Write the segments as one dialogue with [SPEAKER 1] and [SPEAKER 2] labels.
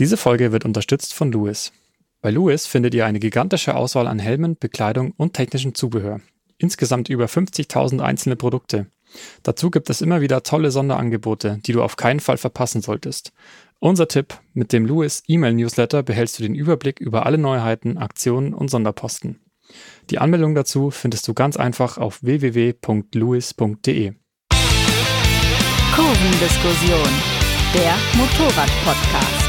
[SPEAKER 1] Diese Folge wird unterstützt von Lewis. Bei Lewis findet ihr eine gigantische Auswahl an Helmen, Bekleidung und technischem Zubehör. Insgesamt über 50.000 einzelne Produkte. Dazu gibt es immer wieder tolle Sonderangebote, die du auf keinen Fall verpassen solltest. Unser Tipp, mit dem Lewis E-Mail Newsletter behältst du den Überblick über alle Neuheiten, Aktionen und Sonderposten. Die Anmeldung dazu findest du ganz einfach auf www.lewis.de.
[SPEAKER 2] Kurvendiskussion, der Motorrad-Podcast.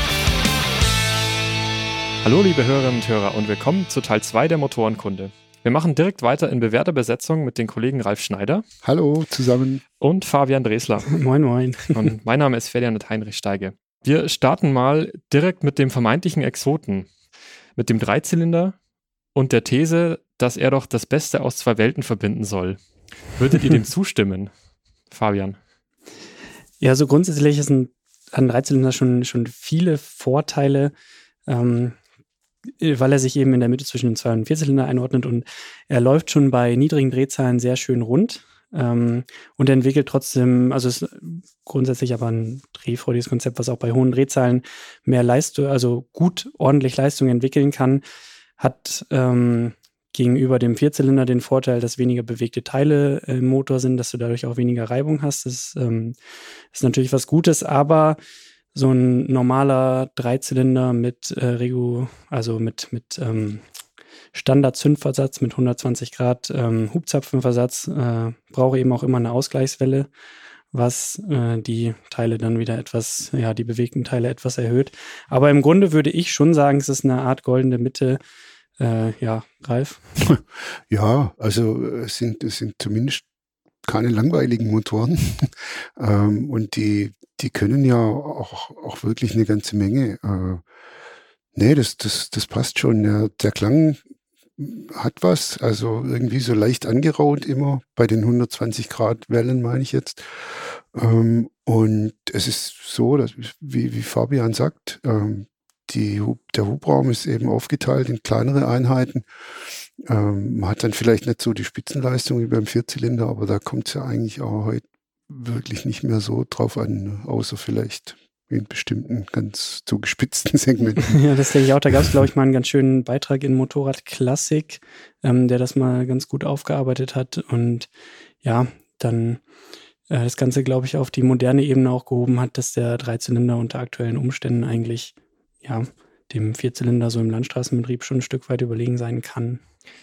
[SPEAKER 1] Hallo liebe Hörerinnen und Hörer und willkommen zu Teil 2 der Motorenkunde. Wir machen direkt weiter in bewährter Besetzung mit den Kollegen Ralf Schneider.
[SPEAKER 3] Hallo zusammen.
[SPEAKER 1] Und Fabian Dresler.
[SPEAKER 4] moin, moin.
[SPEAKER 1] Und mein Name ist Ferdinand Heinrich Steige. Wir starten mal direkt mit dem vermeintlichen Exoten, mit dem Dreizylinder und der These, dass er doch das Beste aus zwei Welten verbinden soll. Würdet ihr dem zustimmen, Fabian?
[SPEAKER 4] Ja, so grundsätzlich ist ein, ein Dreizylinder schon, schon viele Vorteile. Ähm, weil er sich eben in der Mitte zwischen den Zwei- und Vierzylinder einordnet und er läuft schon bei niedrigen Drehzahlen sehr schön rund ähm, und entwickelt trotzdem, also ist grundsätzlich aber ein drehfreudiges Konzept, was auch bei hohen Drehzahlen mehr Leistung, also gut ordentlich Leistung entwickeln kann, hat ähm, gegenüber dem Vierzylinder den Vorteil, dass weniger bewegte Teile im Motor sind, dass du dadurch auch weniger Reibung hast. Das ähm, ist natürlich was Gutes, aber so ein normaler Dreizylinder mit äh, Regu, also mit, mit ähm, Standard-Zündversatz mit 120 Grad ähm, Hubzapfenversatz äh, brauche eben auch immer eine Ausgleichswelle, was äh, die Teile dann wieder etwas, ja, die bewegten Teile etwas erhöht. Aber im Grunde würde ich schon sagen, es ist eine Art goldene Mitte. Äh, ja, Ralf?
[SPEAKER 3] Ja, also es sind, es sind zumindest keine langweiligen Motoren. ähm, und die, die können ja auch, auch wirklich eine ganze Menge. Äh, nee, das, das, das passt schon. Der, der Klang hat was, also irgendwie so leicht angeraut immer bei den 120 Grad Wellen, meine ich jetzt. Ähm, und es ist so, dass, wie, wie Fabian sagt, ähm, die, der Hubraum ist eben aufgeteilt in kleinere Einheiten. Ähm, man hat dann vielleicht nicht so die Spitzenleistung wie beim Vierzylinder, aber da kommt es ja eigentlich auch heute wirklich nicht mehr so drauf an, ne? außer vielleicht in bestimmten ganz zugespitzten Segmenten.
[SPEAKER 4] Ja, das denke ich auch. Da gab es, glaube ich, mal einen ganz schönen Beitrag in Motorrad Klassik, ähm, der das mal ganz gut aufgearbeitet hat und ja, dann äh, das Ganze, glaube ich, auf die moderne Ebene auch gehoben hat, dass der Dreizylinder unter aktuellen Umständen eigentlich ja dem Vierzylinder so im Landstraßenbetrieb schon ein Stück weit überlegen sein kann.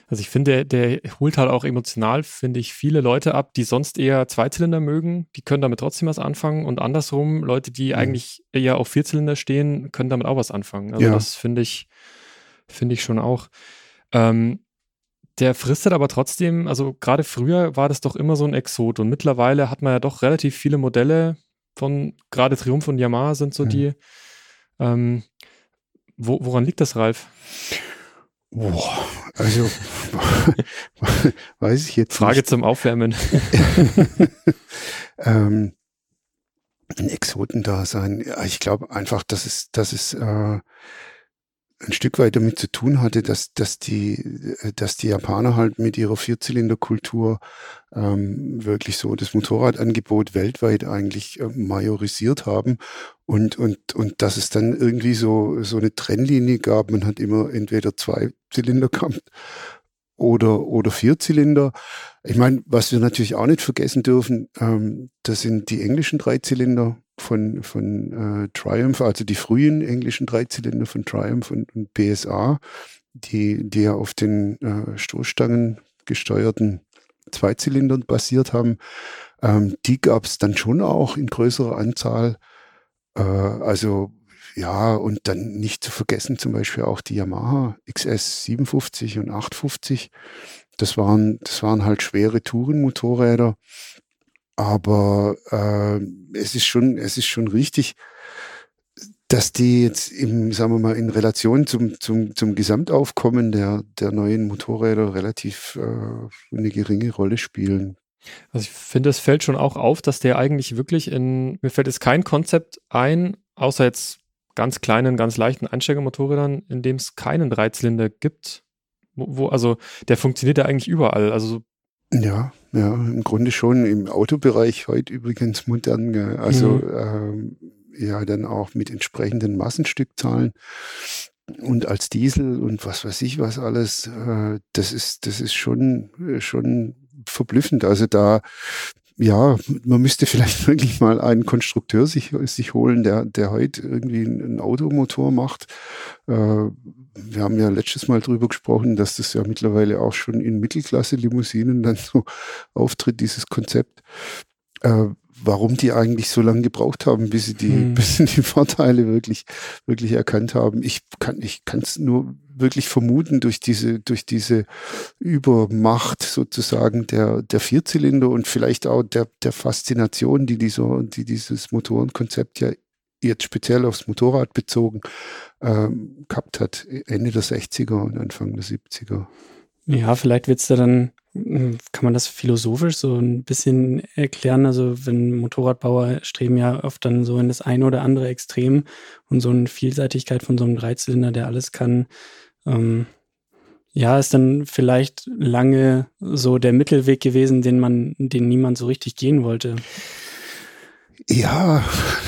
[SPEAKER 1] Also ich finde, der, der holt halt auch emotional, finde ich, viele Leute ab, die sonst eher Zweizylinder mögen, die können damit trotzdem was anfangen und andersrum, Leute, die mhm. eigentlich eher auf Vierzylinder stehen, können damit auch was anfangen. Also ja. das finde ich, finde ich schon auch. Ähm, der fristet aber trotzdem, also gerade früher war das doch immer so ein Exot und mittlerweile hat man ja doch relativ viele Modelle von, gerade Triumph und Yamaha sind so mhm. die. Ähm, wo, woran liegt das, Ralf?
[SPEAKER 3] Boah, also weiß ich jetzt
[SPEAKER 1] Frage nicht. zum Aufwärmen.
[SPEAKER 3] ähm, ein Exotendasein. Ja, ich glaube einfach, dass es, dass es äh, ein Stück weit damit zu tun hatte, dass, dass, die, dass die Japaner halt mit ihrer Vierzylinderkultur ähm, wirklich so das Motorradangebot weltweit eigentlich äh, majorisiert haben und, und, und dass es dann irgendwie so, so eine Trennlinie gab. Man hat immer entweder zwei Zylinder gehabt oder, oder Vierzylinder. Ich meine, was wir natürlich auch nicht vergessen dürfen, ähm, das sind die englischen Dreizylinder von, von äh, Triumph, also die frühen englischen Dreizylinder von Triumph und, und PSA, die, die ja auf den äh, Stoßstangen gesteuerten Zweizylindern basiert haben. Ähm, die gab es dann schon auch in größerer Anzahl. Äh, also ja, und dann nicht zu vergessen zum Beispiel auch die Yamaha XS 57 und 850. Das waren, das waren halt schwere Tourenmotorräder. Aber äh, es ist schon, es ist schon richtig, dass die jetzt im, sagen wir mal, in Relation zum, zum, zum Gesamtaufkommen der, der neuen Motorräder relativ äh, eine geringe Rolle spielen.
[SPEAKER 1] Also ich finde, es fällt schon auch auf, dass der eigentlich wirklich in, mir fällt jetzt kein Konzept ein, außer jetzt ganz kleinen, ganz leichten Einsteigermotorrädern, in dem es keinen Dreizylinder gibt. Wo, wo, also der funktioniert ja eigentlich überall. Also
[SPEAKER 3] ja, ja, im Grunde schon im Autobereich heute übrigens modern. Gell? Also mhm. ähm, ja dann auch mit entsprechenden Massenstückzahlen und als Diesel und was weiß ich was alles, äh, das ist, das ist schon, schon verblüffend. Also da, ja, man müsste vielleicht wirklich mal einen Konstrukteur sich, sich holen, der, der heute irgendwie einen Automotor macht. Äh, wir haben ja letztes Mal drüber gesprochen, dass das ja mittlerweile auch schon in Mittelklasse-Limousinen dann so auftritt, dieses Konzept. Äh, warum die eigentlich so lange gebraucht haben, bis sie die, hm. bis sie die Vorteile wirklich, wirklich erkannt haben. Ich kann, ich kann es nur wirklich vermuten durch diese, durch diese Übermacht sozusagen der, der Vierzylinder und vielleicht auch der, der Faszination, die dieser, die dieses Motorenkonzept ja jetzt speziell aufs Motorrad bezogen ähm, gehabt hat, Ende der 60er und Anfang der 70er.
[SPEAKER 4] Ja, vielleicht wird es da dann hm, kann man das philosophisch so ein bisschen erklären? Also, wenn Motorradbauer streben ja oft dann so in das eine oder andere Extrem und so eine Vielseitigkeit von so einem Dreizylinder, der alles kann, ähm, ja, ist dann vielleicht lange so der Mittelweg gewesen, den man, den niemand so richtig gehen wollte.
[SPEAKER 3] Ja,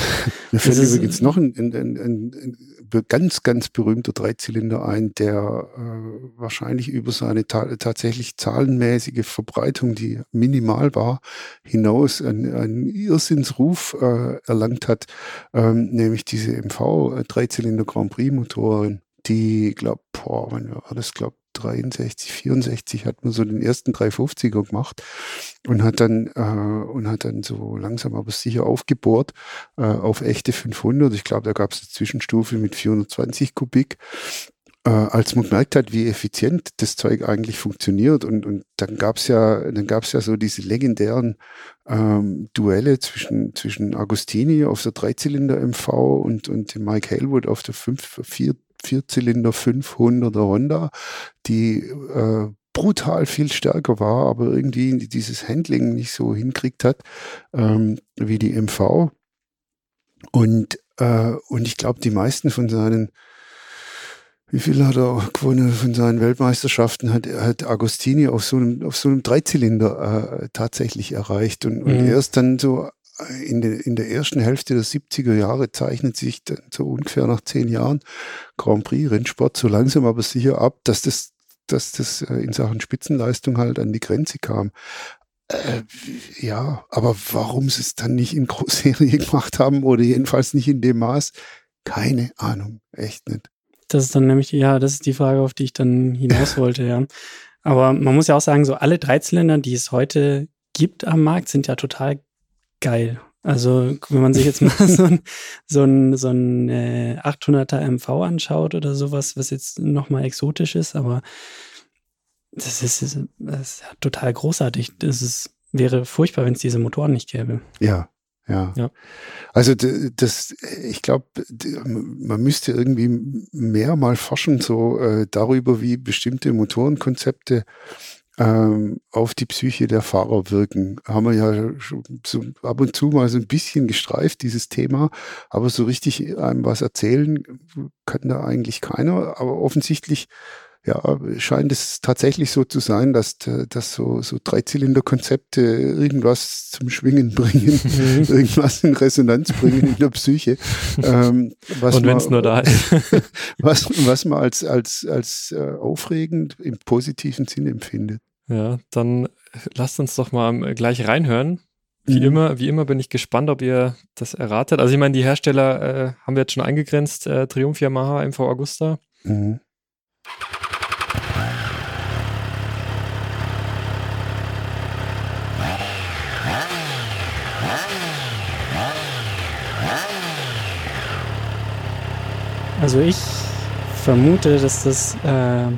[SPEAKER 3] mir fällt übrigens noch ein, ein, ein, ein, ganz, ganz berühmter Dreizylinder ein, der äh, wahrscheinlich über seine ta tatsächlich zahlenmäßige Verbreitung, die minimal war, hinaus einen Irrsinnsruf äh, erlangt hat, ähm, nämlich diese MV Dreizylinder Grand Prix Motoren, die, glaub, boah, wann war das, glaub, 63, 64 hat man so den ersten 350er gemacht und hat dann äh, und hat dann so langsam aber sicher aufgebohrt äh, auf echte 500. Ich glaube, da gab es eine Zwischenstufe mit 420 Kubik. Äh, als man gemerkt hat, wie effizient das Zeug eigentlich funktioniert und, und dann gab's ja, dann gab's ja so diese legendären ähm, Duelle zwischen, zwischen Agostini auf der Dreizylinder MV und, und Mike Halewood auf der 5, 4, Vierzylinder 500er Honda, die äh, brutal viel stärker war, aber irgendwie dieses Handling nicht so hinkriegt hat ähm, wie die MV. Und, äh, und ich glaube, die meisten von seinen, wie viel hat er gewonnen von seinen Weltmeisterschaften, hat, hat Agostini auf so einem, auf so einem Dreizylinder äh, tatsächlich erreicht. Und, und mhm. erst dann so in, de, in der ersten Hälfte der 70er Jahre zeichnet sich dann so ungefähr nach zehn Jahren Grand Prix Rennsport so langsam aber sicher ab, dass das, dass das äh, in Sachen Spitzenleistung halt an die Grenze kam. Äh, ja, aber warum sie es dann nicht in Großserie gemacht haben oder jedenfalls nicht in dem Maß, keine Ahnung, echt nicht.
[SPEAKER 4] Das ist dann nämlich, ja, das ist die Frage, auf die ich dann hinaus wollte, ja. Aber man muss ja auch sagen, so alle Dreizylinder, die es heute gibt am Markt, sind ja total geil. Also wenn man sich jetzt mal so ein, so ein, so ein äh, 800er MV anschaut oder sowas, was jetzt nochmal exotisch ist, aber das ist, das ist total großartig. Das ist, wäre furchtbar, wenn es diese Motoren nicht gäbe.
[SPEAKER 3] Ja, ja. ja. Also das, ich glaube, man müsste irgendwie mehr mal forschen so äh, darüber, wie bestimmte Motorenkonzepte ähm, auf die Psyche der Fahrer wirken. Haben wir ja so ab und zu mal so ein bisschen gestreift, dieses Thema, aber so richtig einem was erzählen kann da eigentlich keiner. Aber offensichtlich ja, scheint es tatsächlich so zu sein, dass, dass so, so Dreizylinder-Konzepte irgendwas zum Schwingen bringen, mhm. irgendwas in Resonanz bringen in der Psyche.
[SPEAKER 1] Ähm, Und wenn es nur da ist.
[SPEAKER 3] was, was man als, als, als äh, aufregend im positiven Sinn empfindet.
[SPEAKER 1] Ja, dann lasst uns doch mal gleich reinhören. Wie mhm. immer, wie immer bin ich gespannt, ob ihr das erratet. Also ich meine, die Hersteller äh, haben wir jetzt schon eingegrenzt, äh, Triumph Yamaha, MV Agusta. Mhm.
[SPEAKER 4] Also ich vermute, dass das äh,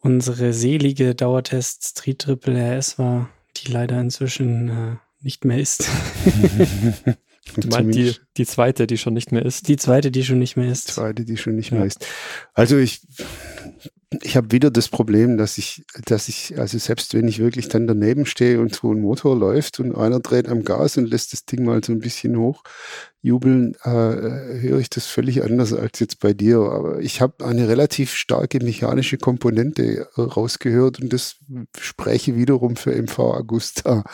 [SPEAKER 4] unsere selige Dauertest Street Triple RS war, die leider inzwischen äh, nicht mehr ist.
[SPEAKER 1] du meinst die, die zweite, die schon nicht mehr ist?
[SPEAKER 4] Die zweite, die schon nicht mehr ist.
[SPEAKER 3] Die zweite, die schon nicht ja. mehr ist. Also ich, ich habe wieder das Problem, dass ich, dass ich, also selbst wenn ich wirklich dann daneben stehe und so ein Motor läuft und einer dreht am Gas und lässt das Ding mal so ein bisschen hoch jubeln, äh, höre ich das völlig anders als jetzt bei dir. Aber ich habe eine relativ starke mechanische Komponente äh, rausgehört und das spreche wiederum für MV Augusta.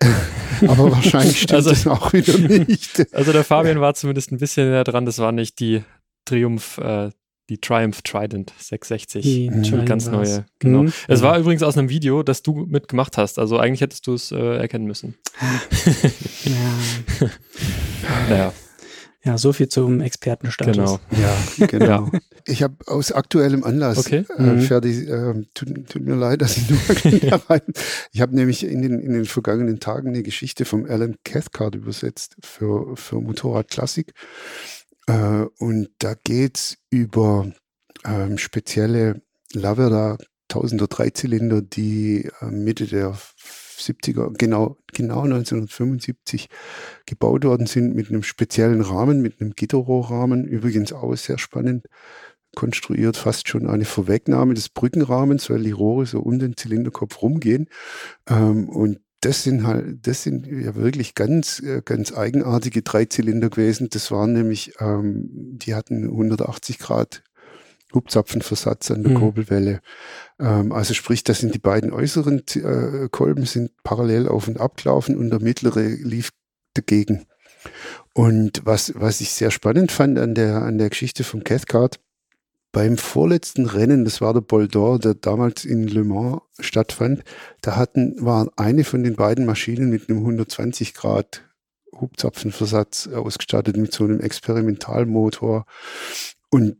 [SPEAKER 3] Aber wahrscheinlich stimmt also, das auch wieder nicht.
[SPEAKER 1] Also der Fabian war zumindest ein bisschen näher dran, das war nicht die Triumph äh, die Triumph Trident 660. Die mhm. ganz neue. Genau. Mhm. Es war übrigens aus einem Video, das du mitgemacht hast. Also eigentlich hättest du es äh, erkennen müssen.
[SPEAKER 4] ja. naja. Ja, so viel zum Expertenstatus.
[SPEAKER 1] Genau.
[SPEAKER 3] Ja, genau. Ich habe aus aktuellem Anlass, okay. äh, mhm. Ferdi, äh, tut, tut, mir leid, dass ich nur rein. Ich habe nämlich in den, in den vergangenen Tagen eine Geschichte vom Alan Cathcart übersetzt für, für Motorrad Klassik. Äh, und da geht es über ähm, spezielle Lavera 1000er Dreizylinder, die äh, Mitte der 70er, genau, genau 1975 gebaut worden sind mit einem speziellen Rahmen, mit einem Gitterrohrrahmen. Übrigens auch sehr spannend konstruiert, fast schon eine Vorwegnahme des Brückenrahmens, weil die Rohre so um den Zylinderkopf rumgehen. Ähm, und das sind halt, das sind ja wirklich ganz, äh, ganz eigenartige Dreizylinder gewesen. Das waren nämlich, ähm, die hatten 180 Grad Hubzapfenversatz an der mhm. Kurbelwelle. Ähm, also sprich, das sind die beiden äußeren äh, Kolben sind parallel auf und ab gelaufen und der mittlere lief dagegen. Und was, was ich sehr spannend fand an der, an der Geschichte vom Cathcart, beim vorletzten Rennen, das war der Bol d'Or, der damals in Le Mans stattfand, da hatten, war eine von den beiden Maschinen mit einem 120 Grad Hubzapfenversatz ausgestattet mit so einem Experimentalmotor. Und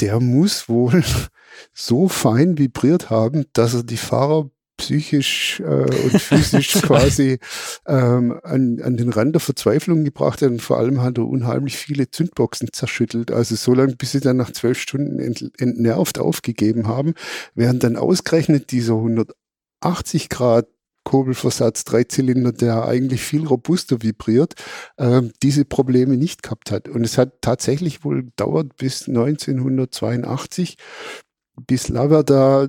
[SPEAKER 3] der muss wohl so fein vibriert haben, dass er die Fahrer psychisch äh, und physisch quasi ähm, an, an den Rand der Verzweiflung gebracht hat und vor allem hat er unheimlich viele Zündboxen zerschüttelt. Also so lange, bis sie dann nach zwölf Stunden ent, entnervt aufgegeben haben, während dann ausgerechnet dieser 180 Grad Kurbelversatz, Dreizylinder, der eigentlich viel robuster vibriert, äh, diese Probleme nicht gehabt hat. Und es hat tatsächlich wohl gedauert bis 1982, bis Lavada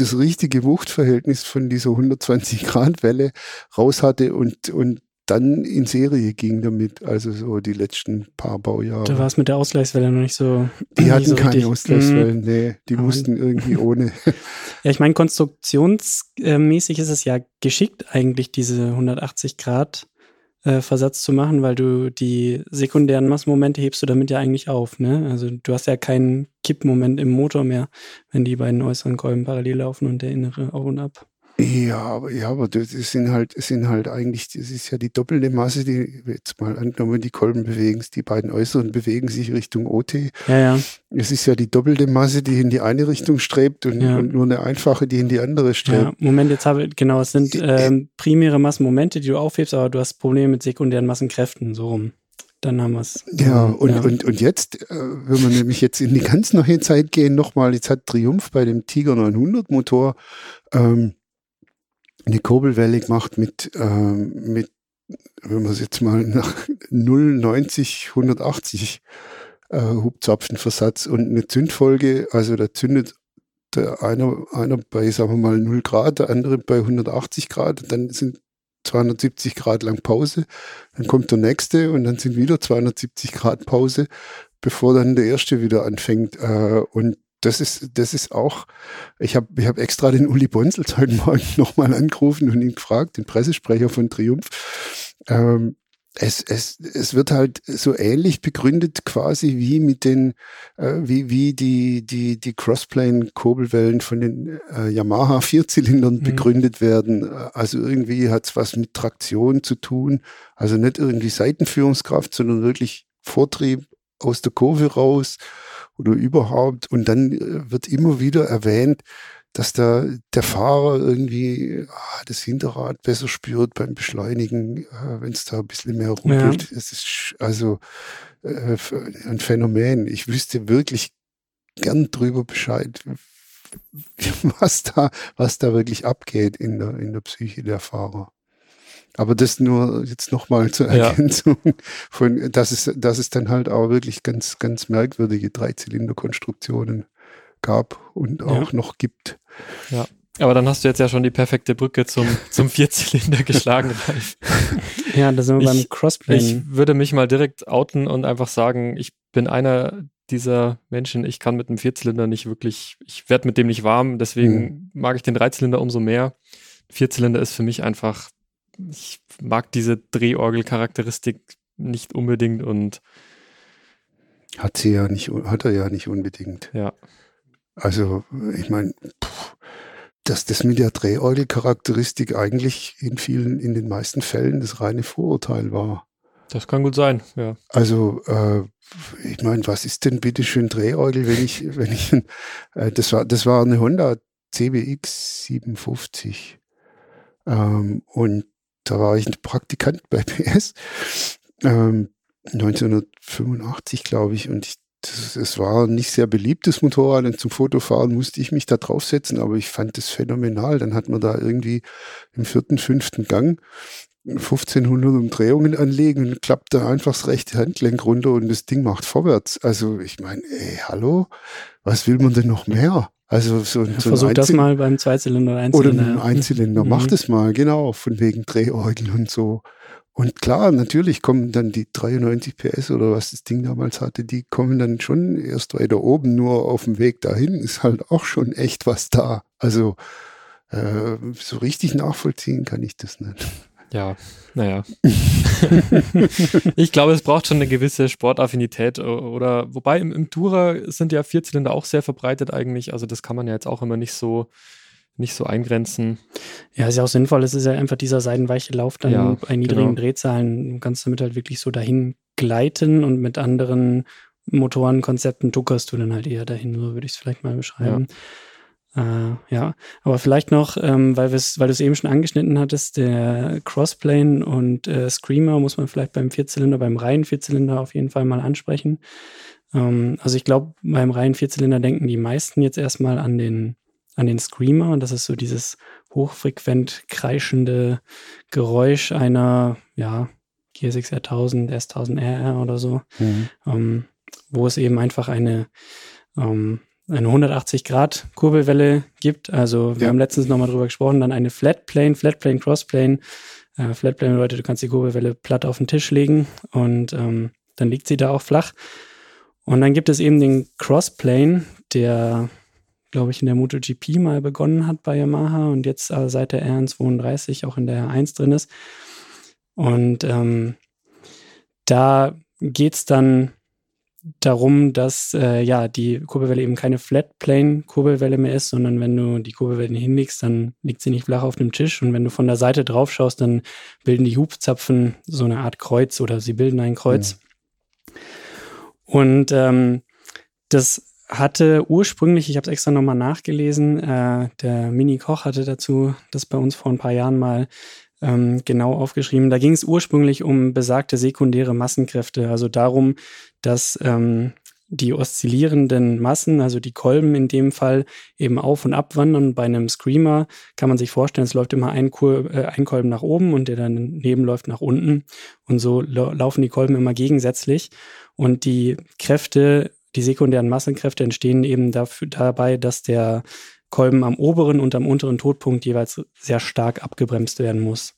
[SPEAKER 3] das richtige Wuchtverhältnis von dieser 120 Grad Welle raus hatte und, und dann in Serie ging damit, also so die letzten paar Baujahre.
[SPEAKER 4] Da war es mit der Ausgleichswelle noch nicht so.
[SPEAKER 3] Die hatten so keine richtig. Ausgleichswellen, mhm. nee, die Aber mussten irgendwie ohne.
[SPEAKER 4] Ja, ich meine, konstruktionsmäßig ist es ja geschickt, eigentlich diese 180 Grad äh, Versatz zu machen, weil du die sekundären Massenmomente hebst du damit ja eigentlich auf. Ne? Also du hast ja keinen Kippmoment im Motor mehr, wenn die beiden äußeren Kolben parallel laufen und der innere auf und ab.
[SPEAKER 3] Ja, aber, ja, aber das sind halt, sind halt eigentlich, das ist ja die doppelte Masse, die, jetzt mal angenommen, die Kolben bewegen die beiden äußeren bewegen sich Richtung OT.
[SPEAKER 4] Ja, ja.
[SPEAKER 3] Es ist ja die doppelte Masse, die in die eine Richtung strebt und, ja. und nur eine einfache, die in die andere strebt. Ja,
[SPEAKER 4] Moment, jetzt habe ich, genau, es sind ähm, primäre Massenmomente, die du aufhebst, aber du hast Probleme mit sekundären Massenkräften, so rum dann haben wir es.
[SPEAKER 3] Ja, und, ja. Und, und jetzt, äh, wenn wir nämlich jetzt in die ganz neue Zeit gehen, nochmal, jetzt hat Triumph bei dem Tiger 900 Motor ähm, eine Kurbelwelle gemacht mit, äh, mit wenn man es jetzt mal nach 0,90, 180 äh, Hubzapfenversatz und eine Zündfolge, also da zündet der einer, einer bei, sagen wir mal, 0 Grad, der andere bei 180 Grad, dann sind 270 Grad lang Pause, dann kommt der nächste und dann sind wieder 270 Grad Pause, bevor dann der erste wieder anfängt. Äh, und das ist, das ist auch, ich habe ich hab extra den Uli Bonsels heute Morgen nochmal angerufen und ihn gefragt, den Pressesprecher von Triumph. Ähm, es, es, es wird halt so ähnlich begründet quasi wie mit den, äh, wie, wie die, die, die Crossplane-Kurbelwellen von den äh, Yamaha Vierzylindern mhm. begründet werden. Also irgendwie hat es was mit Traktion zu tun. Also nicht irgendwie Seitenführungskraft, sondern wirklich Vortrieb aus der Kurve raus oder überhaupt. Und dann äh, wird immer wieder erwähnt, dass da der Fahrer irgendwie ah, das Hinterrad besser spürt beim Beschleunigen, äh, wenn es da ein bisschen mehr rumpelt. Es ist also äh, ein Phänomen. Ich wüsste wirklich gern drüber Bescheid, was da, was da wirklich abgeht in der, in der Psyche der Fahrer. Aber das nur jetzt nochmal zur Ergänzung ja. von, dass es, dass es dann halt auch wirklich ganz, ganz merkwürdige Dreizylinderkonstruktionen gab und auch
[SPEAKER 4] Ja.
[SPEAKER 3] noch gibt.
[SPEAKER 1] Ja. Aber dann hast du jetzt ja schon die perfekte Brücke zum, zum Vierzylinder geschlagen, Ralf.
[SPEAKER 4] Ja, da sind wir
[SPEAKER 1] Ich-
[SPEAKER 4] beim Crossplane.
[SPEAKER 1] Ich würde mich mal direkt outen und einfach sagen, ich bin einer dieser Menschen, ich kann mit einem Vierzylinder nicht wirklich, ich werde mit dem nicht warm, deswegen mag ich den Dreizylinder umso mehr. Vierzylinder ist für mich einfach, ich mag diese Drehorgel-Charakteristik nicht unbedingt und
[SPEAKER 3] Hat sie ja nicht, hat er ja nicht unbedingt.
[SPEAKER 1] ja,
[SPEAKER 3] Also, ich meine, dass das mit der Drehorgel-Charakteristik eigentlich in vielen, in den meisten Fällen das reine Vorurteil war.
[SPEAKER 1] das kann gut sein, ja.
[SPEAKER 3] Also, äh, ich meine, was ist denn bitte schön Drehorgel, wenn ich, wenn ich, äh, das war, das war eine Honda CBX 57. Ähm, und da war ich ein Praktikant bei PS, ähm, 1985, glaube ich, und ich, das, es war ein nicht sehr beliebtes Motorrad und zum Fotofahren musste ich mich da draufsetzen, aber ich fand das phänomenal. Dann hat man da irgendwie im vierten, fünften Gang 1500 Umdrehungen anlegen und klappt da einfach das rechte Handgelenk runter und das Ding macht vorwärts. Also ich meine, ey, hallo, was will man denn noch mehr? Also so, ein- so
[SPEAKER 4] Versuch das mal beim Zweizylinder oder
[SPEAKER 3] oder
[SPEAKER 4] Einzylinder.
[SPEAKER 3] ein
[SPEAKER 4] ja.
[SPEAKER 3] Einzylinder,
[SPEAKER 4] Mhm.
[SPEAKER 3] mach das mal, genau, von wegen Drehorgel und so. Und klar, natürlich kommen dann die 93 PS oder was das Ding damals hatte, die kommen dann schon erst weiter oben, nur auf dem Weg dahin ist halt auch schon echt was da. Also äh, so richtig nachvollziehen kann ich das nicht.
[SPEAKER 1] Ja, naja. ich glaube, es braucht schon eine gewisse Sportaffinität oder, wobei im, im Tourer sind ja Vierzylinder auch sehr verbreitet eigentlich, also das kann man ja jetzt auch immer nicht so, nicht so eingrenzen.
[SPEAKER 4] Ja, ist ja auch sinnvoll. Es ist ja einfach dieser seidenweiche Lauf dann
[SPEAKER 1] Ja,
[SPEAKER 4] bei niedrigen
[SPEAKER 1] genau.
[SPEAKER 4] Drehzahlen. Du kannst damit halt wirklich so dahin gleiten und mit anderen Motorenkonzepten duckerst du dann halt eher dahin. So würde ich es vielleicht mal beschreiben. Äh, ja, aber vielleicht noch, ähm, weil, weil du es eben schon angeschnitten hattest, der Crossplane und äh, Screamer muss man vielleicht beim Vierzylinder, beim reinen Vierzylinder auf jeden Fall mal ansprechen. Ähm, also ich glaube, beim reinen Vierzylinder denken die meisten jetzt erstmal an den, an den Screamer. Und das ist so dieses hochfrequent kreischende Geräusch einer, ja, GSX R1000, S1000RR oder so. Ähm, wo es eben einfach eine, ähm, eine 180-Grad-Kurbelwelle gibt. Also wir
[SPEAKER 3] Ja.
[SPEAKER 4] haben letztens nochmal drüber gesprochen, dann eine Flatplane, Flatplane, Crossplane. Äh, Flatplane bedeutet, du kannst die Kurbelwelle platt auf den Tisch legen und ähm, dann liegt sie da auch flach. Und dann gibt es eben den Crossplane, der, glaube ich, in der MotoGP mal begonnen hat bei Yamaha und jetzt äh, seit der RN32 auch in der R1 drin ist. Und ähm, da geht's dann darum, dass äh, ja die Kurbelwelle eben keine Flatplane-Kurbelwelle mehr ist, sondern wenn du die Kurbelwelle hinlegst, dann liegt sie nicht flach auf dem Tisch und wenn du von der Seite drauf schaust, dann bilden die Hubzapfen so eine Art Kreuz oder sie bilden ein Kreuz. Und ähm, das hatte ursprünglich, ich habe es extra nochmal nachgelesen, äh, der Mini Koch hatte dazu das bei uns vor ein paar Jahren mal ähm, genau aufgeschrieben. Da ging es ursprünglich um besagte sekundäre Massenkräfte, also darum, dass ähm, die oszillierenden Massen, also die Kolben in dem Fall, eben auf und ab wandern. Bei einem Screamer kann man sich vorstellen, es läuft immer ein, Kur äh, ein Kolben nach oben und der daneben läuft nach unten. Und so lau- laufen die Kolben immer gegensätzlich. Und die Kräfte, die sekundären Massenkräfte entstehen eben dafür, dabei, dass der Kolben am oberen und am unteren Todpunkt jeweils sehr stark abgebremst werden muss.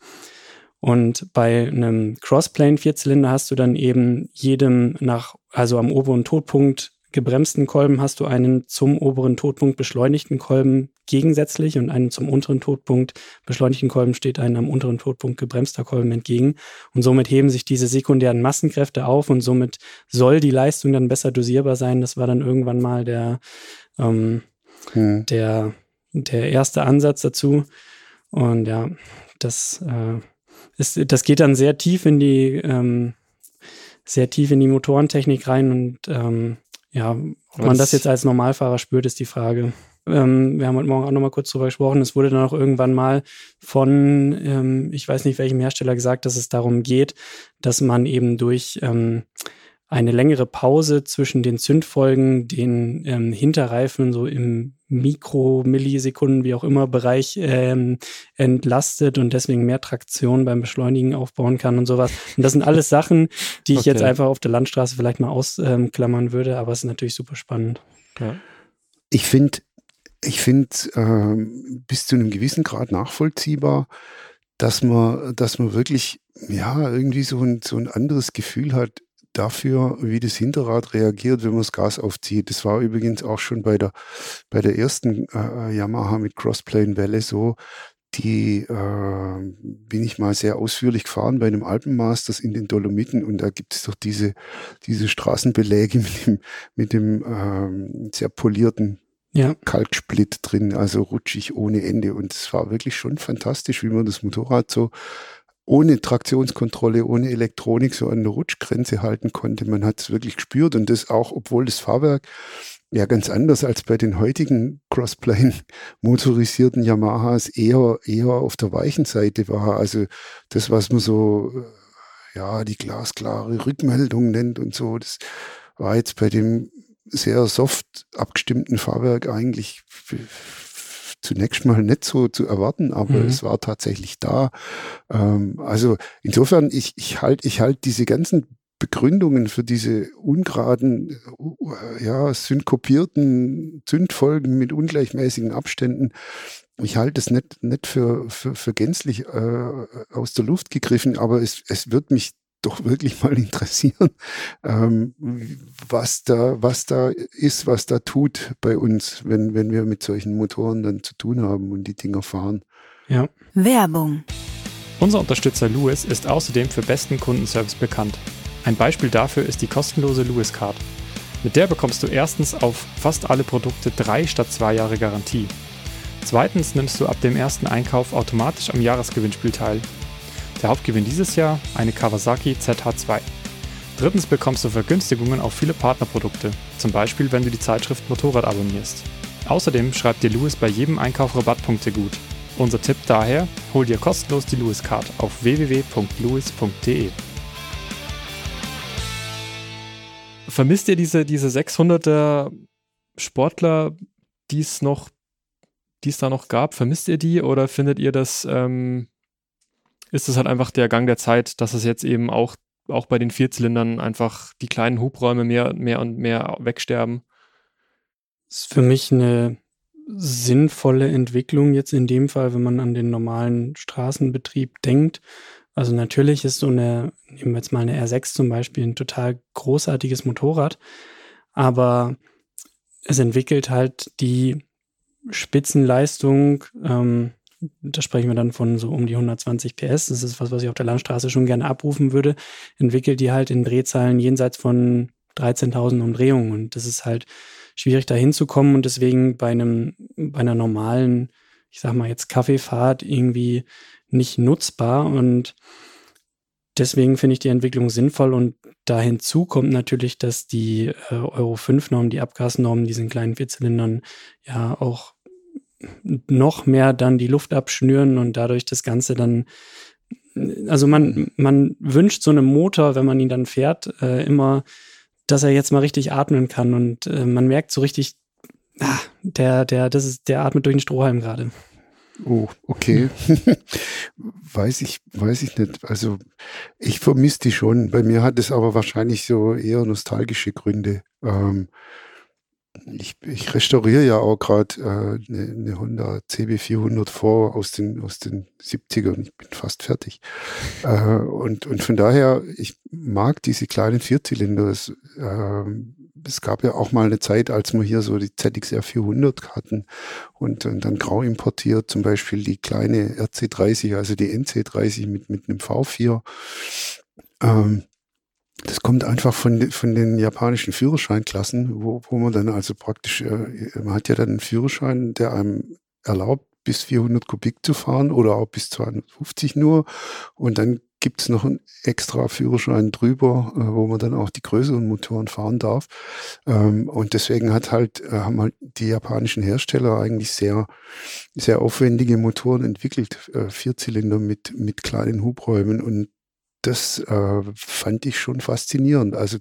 [SPEAKER 4] Und bei einem Crossplane-Vierzylinder hast du dann eben jedem nach, also am oberen Todpunkt gebremsten Kolben hast du einen zum oberen Todpunkt beschleunigten Kolben gegensätzlich und einen zum unteren Todpunkt beschleunigten Kolben steht ein am unteren Todpunkt gebremster Kolben entgegen. Und somit heben sich diese sekundären Massenkräfte auf und somit soll die Leistung dann besser dosierbar sein. Das war dann irgendwann mal der, ähm,
[SPEAKER 3] Hm.
[SPEAKER 4] der, der erste Ansatz dazu. Und ja, das, äh, ist, das geht dann sehr tief in die, ähm, sehr tief in die Motorentechnik rein und ähm, ja, ob man das
[SPEAKER 1] das-
[SPEAKER 4] jetzt als Normalfahrer spürt, ist die Frage. Ähm, wir haben heute Morgen auch nochmal kurz drüber gesprochen. Es wurde dann auch irgendwann mal von, ähm, ich weiß nicht welchem Hersteller gesagt, dass es darum geht, dass man eben durch ähm, eine längere Pause zwischen den Zündfolgen den ähm, Hinterreifen so im Mikro, Millisekunden, wie auch immer Bereich ähm, entlastet und deswegen mehr Traktion beim Beschleunigen aufbauen kann und sowas. Und das sind alles Sachen, die ich jetzt
[SPEAKER 1] Okay.
[SPEAKER 4] einfach auf der Landstraße vielleicht mal ausklammern würde, aber es ist natürlich super spannend.
[SPEAKER 1] Ja.
[SPEAKER 3] ich finde, ich finde ähm, bis zu einem gewissen Grad nachvollziehbar, dass man, dass man wirklich, ja, irgendwie so ein, so ein anderes Gefühl hat dafür, wie das Hinterrad reagiert, wenn man das Gas aufzieht. Das war übrigens auch schon bei der, bei der ersten äh, Yamaha mit Crossplane Welle so. Die äh, bin ich mal sehr ausführlich gefahren bei einem Alpenmasters in den Dolomiten und da gibt es doch diese, diese Straßenbeläge mit dem, mit dem ähm, sehr polierten ja. Kalksplit drin, also rutschig ohne Ende. Und es war wirklich schon fantastisch, wie man das Motorrad so ohne Traktionskontrolle, ohne Elektronik so an der Rutschgrenze halten konnte. Man hat es wirklich gespürt und das auch, obwohl das Fahrwerk ja ganz anders als bei den heutigen Crossplane motorisierten Yamahas eher, eher auf der weichen Seite war. Also das, was man so, äh, ja, die glasklare Rückmeldung nennt und so, das war jetzt bei dem sehr soft abgestimmten Fahrwerk eigentlich zunächst mal nicht so zu erwarten, aber mhm. es war tatsächlich da. Ähm, also insofern, ich, ich halte ich halt diese ganzen Begründungen für diese ungeraden, äh, ja, synkopierten Zündfolgen mit ungleichmäßigen Abständen. Ich halte es nicht, nicht für, für, für gänzlich äh, aus der Luft gegriffen, aber es, es wird mich doch wirklich mal interessieren, ähm, was da, was da ist, was da tut bei uns, wenn, wenn wir mit solchen Motoren dann zu tun haben und die Dinger fahren.
[SPEAKER 2] Ja. Werbung.
[SPEAKER 1] Unser Unterstützer Lewis ist außerdem für besten Kundenservice bekannt. Ein Beispiel dafür ist die kostenlose Lewis Card. Mit der bekommst du erstens auf fast alle Produkte drei statt zwei Jahre Garantie. Zweitens nimmst du ab dem ersten Einkauf automatisch am Jahresgewinnspiel teil der Hauptgewinn dieses Jahr eine Kawasaki ZH2. Drittens bekommst du Vergünstigungen auf viele Partnerprodukte, zum Beispiel wenn du die Zeitschrift Motorrad abonnierst. Außerdem schreibt dir Lewis bei jedem Einkauf Rabattpunkte gut. Unser Tipp daher, hol dir kostenlos die Lewis Card auf www.lewis.de. Vermisst ihr diese, diese 600er Sportler, die es noch, die es da noch gab? Vermisst ihr die oder findet ihr das ähm, ist es halt einfach der Gang der Zeit, dass es jetzt eben auch, auch bei den Vierzylindern einfach die kleinen Hubräume mehr, mehr und mehr wegsterben.
[SPEAKER 4] Ist für mich eine sinnvolle Entwicklung jetzt in dem Fall, wenn man an den normalen Straßenbetrieb denkt. Also natürlich ist so eine, nehmen wir jetzt mal eine R6 zum Beispiel, ein total großartiges Motorrad, aber es entwickelt halt die Spitzenleistung, ähm, da sprechen wir dann von so um die 120 PS. Das ist was, was ich auf der Landstraße schon gerne abrufen würde. Entwickelt die halt in Drehzahlen jenseits von 13.000 Umdrehungen. Und das ist halt schwierig da hinzukommen und deswegen bei einem, bei einer normalen, ich sag mal jetzt Kaffeefahrt irgendwie nicht nutzbar und deswegen finde ich die Entwicklung sinnvoll und da hinzu kommt natürlich, dass die äh, Euro 5 Normen, die Abgasnormen diesen kleinen Vierzylindern ja auch noch mehr dann die Luft abschnüren und dadurch das Ganze dann, also man, man wünscht so einem Motor, wenn man ihn dann fährt, äh, immer, dass er jetzt mal richtig atmen kann und äh, man merkt so richtig, ah, der, der, das ist, der atmet durch den Strohhalm gerade.
[SPEAKER 3] Oh, okay. weiß ich, weiß ich nicht. Also ich vermisse die schon. Bei mir hat es aber wahrscheinlich so eher nostalgische Gründe. Ähm, ich, ich restauriere ja auch gerade äh, eine, eine Honda CB400 vor aus den, aus den 70ern. Ich bin fast fertig. Äh, und, und von daher, ich mag diese kleinen Vierzylinder. Es, äh, es gab ja auch mal eine Zeit, als wir hier so die ZXR 400 hatten und, und dann grau importiert, zum Beispiel die kleine RC30, also die NC30 mit, mit einem V4. Ähm, das kommt einfach von, von den japanischen Führerscheinklassen, wo, wo man dann also praktisch, äh, man hat ja dann einen Führerschein, der einem erlaubt, bis 400 Kubik zu fahren oder auch bis 250 nur. Und dann gibt's noch einen extra Führerschein drüber, äh, wo man dann auch die größeren Motoren fahren darf. Ähm, und deswegen hat halt, äh, haben halt die japanischen Hersteller eigentlich sehr, sehr aufwendige Motoren entwickelt, Vierzylinder mit, mit kleinen Hubräumen. Und das äh, fand ich schon faszinierend. Also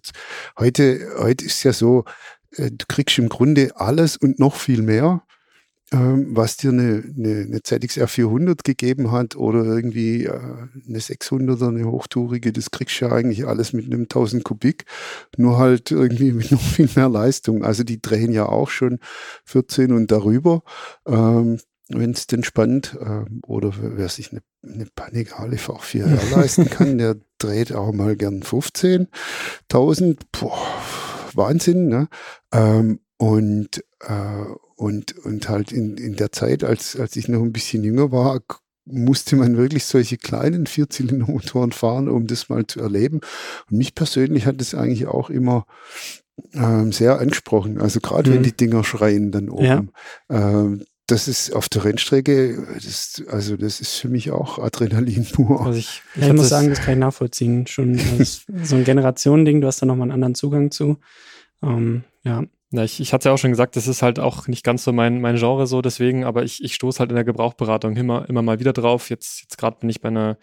[SPEAKER 3] heute, heute ist ja so, äh, du kriegst im Grunde alles und noch viel mehr. ähm, was dir eine, eine, eine ZXR 400 gegeben hat oder irgendwie äh, eine 600er, eine hochtourige, das kriegst du ja eigentlich alles mit einem 1000 Kubik, nur halt irgendwie mit noch viel mehr Leistung. Also die drehen ja auch schon 14 und darüber. Ähm, wenn es denn spannend ähm, oder wer sich eine, eine Panigale V4R leisten kann, der dreht auch mal gern 15.000. Boah, Wahnsinn, ne? Ähm, und äh, und, und halt in, in der Zeit, als, als ich noch ein bisschen jünger war, musste man wirklich solche kleinen Vierzylindermotoren fahren, um das mal zu erleben. Und mich persönlich hat das eigentlich auch immer ähm, sehr angesprochen. Also gerade mhm. wenn die Dinger schreien dann oben. Ja. Ähm, das ist auf der Rennstrecke, das, also das ist für mich auch Adrenalin pur.
[SPEAKER 4] Also ich, ich, ich muss sagen, das kann ich nachvollziehen. Schon so ein Generationending, du hast da nochmal einen anderen Zugang zu. Ähm, ja.
[SPEAKER 1] Ja, ich, ich hatte ja auch schon gesagt, das ist halt auch nicht ganz so mein, mein Genre so, deswegen, aber ich, ich stoße halt in der Gebrauchberatung immer, immer mal wieder drauf. Jetzt, jetzt gerade bin ich bei einer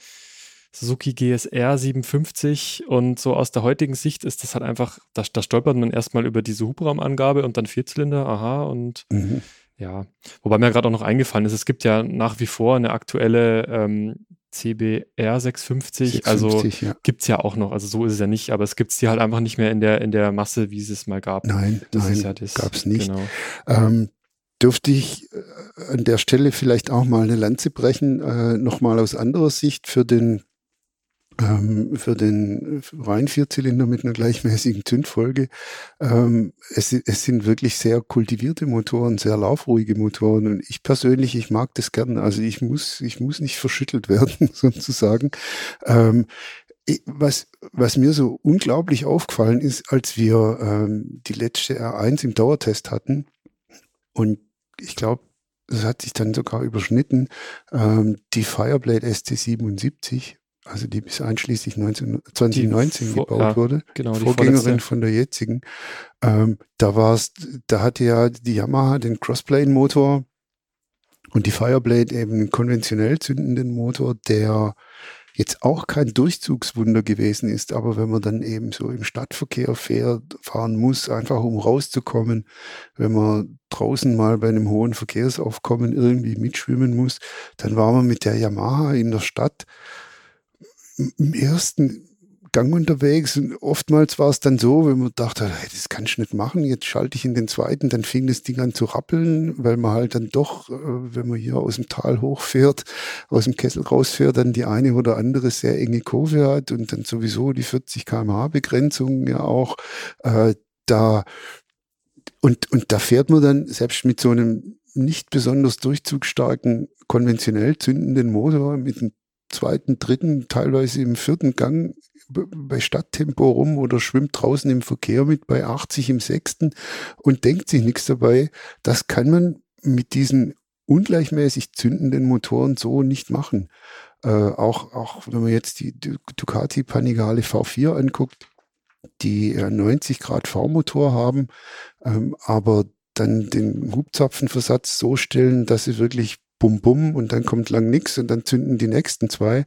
[SPEAKER 1] Suzuki GSR 750 und so aus der heutigen Sicht ist das halt einfach, da, da stolpert man erstmal über diese Hubraumangabe und dann Vierzylinder, aha, und mhm. Ja. Wobei mir gerade auch noch eingefallen ist, es gibt ja nach wie vor eine aktuelle ähm, CBR 650, 650 also ja. gibt es ja auch noch, also so ist es ja nicht, aber es gibt es die halt einfach nicht mehr in der, in der Masse, wie es es mal gab.
[SPEAKER 3] Nein, das nein, ja gab es nicht. Genau. Ähm, dürfte ich äh, an der Stelle vielleicht auch mal eine Lanze brechen, äh, nochmal aus anderer Sicht für den ähm, für den rein Vierzylinder mit einer gleichmäßigen Zündfolge. Ähm, es, es, sind wirklich sehr kultivierte Motoren, sehr laufruhige Motoren und ich persönlich, ich mag das gern. Also ich muss, ich muss nicht verschüttelt werden, sozusagen. Ähm, was, was mir so unglaublich aufgefallen ist, als wir ähm, die letzte R1 im Dauertest hatten und ich glaube, das hat sich dann sogar überschnitten, ähm, die Fireblade ST77 also die bis einschließlich 19, 2019 vor, gebaut ja, wurde, genau, die Vorgängerin von der jetzigen. Ähm, da war es, da hatte ja die Yamaha den Crossplane-Motor und die Fireblade eben einen konventionell zündenden Motor, der jetzt auch kein Durchzugswunder gewesen ist, aber wenn man dann eben so im Stadtverkehr fährt, fahren muss, einfach um rauszukommen, wenn man draußen mal bei einem hohen Verkehrsaufkommen irgendwie mitschwimmen muss, dann war man mit der Yamaha in der Stadt im ersten Gang unterwegs und oftmals war es dann so, wenn man dachte, hey, das kann ich nicht machen, jetzt schalte ich in den zweiten, dann fing das Ding an zu rappeln, weil man halt dann doch, äh, wenn man hier aus dem Tal hochfährt, aus dem Kessel rausfährt, dann die eine oder andere sehr enge Kurve hat und dann sowieso die 40 kmh Begrenzung ja auch äh, da und, und da fährt man dann selbst mit so einem nicht besonders durchzugsstarken konventionell zündenden Motor mit einem zweiten, dritten, teilweise im vierten Gang bei Stadttempo rum oder schwimmt draußen im Verkehr mit bei 80 im sechsten und denkt sich nichts dabei. Das kann man mit diesen ungleichmäßig zündenden Motoren so nicht machen. Äh, auch, auch wenn man jetzt die Ducati Panigale V4 anguckt, die 90 Grad V-Motor haben, ähm, aber dann den Hubzapfenversatz so stellen, dass sie wirklich bum bum und dann kommt lang nichts und dann zünden die nächsten zwei.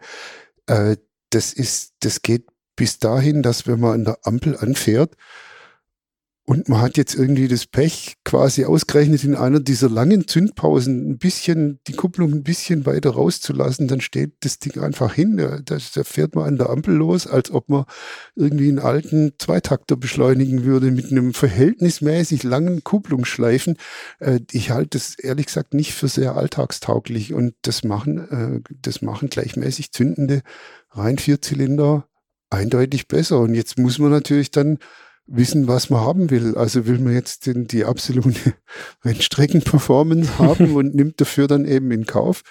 [SPEAKER 3] Äh, das ist, das geht bis dahin, dass wenn man an der Ampel anfährt, und man hat jetzt irgendwie das Pech, quasi ausgerechnet in einer dieser langen Zündpausen ein bisschen, die Kupplung ein bisschen weiter rauszulassen, dann steht das Ding einfach hin. Da, da fährt man an der Ampel los, als ob man irgendwie einen alten Zweitakter beschleunigen würde mit einem verhältnismäßig langen Kupplungsschleifen. Äh, ich halte das ehrlich gesagt nicht für sehr alltagstauglich und das machen, äh, das machen gleichmäßig zündende rein Vierzylinder eindeutig besser. Und jetzt muss man natürlich dann wissen, was man haben will. Also will man jetzt den, die absolute Rennstreckenperformance haben und nimmt dafür dann eben in Kauf,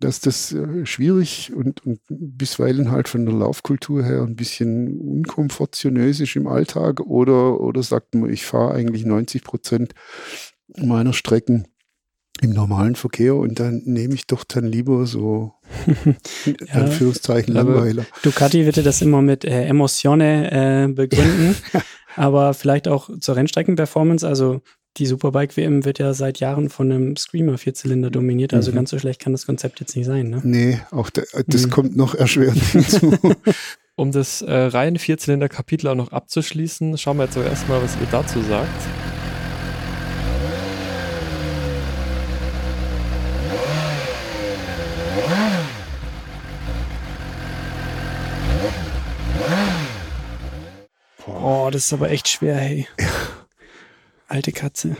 [SPEAKER 3] dass das äh, schwierig und, und bisweilen halt von der Laufkultur her ein bisschen unkomfortionös ist im Alltag oder, oder sagt man, ich fahre eigentlich 90 Prozent meiner Strecken im normalen Verkehr und dann nehme ich doch dann lieber so in ja, Anführungszeichen Langweiler.
[SPEAKER 4] Ducati würde das immer mit äh, Emotione äh, begründen. aber vielleicht auch zur Rennstreckenperformance. Also die Superbike WM wird ja seit Jahren von einem Screamer Vierzylinder dominiert, also mhm. ganz so schlecht kann das Konzept jetzt nicht sein. Ne?
[SPEAKER 3] Nee, auch der, das mhm. kommt noch erschwerend hinzu.
[SPEAKER 1] um das äh, rein Vierzylinder-Kapitel auch noch abzuschließen, schauen wir jetzt aber erstmal, was ihr dazu sagt.
[SPEAKER 4] Oh, das ist aber echt schwer, hey. Alte Katze.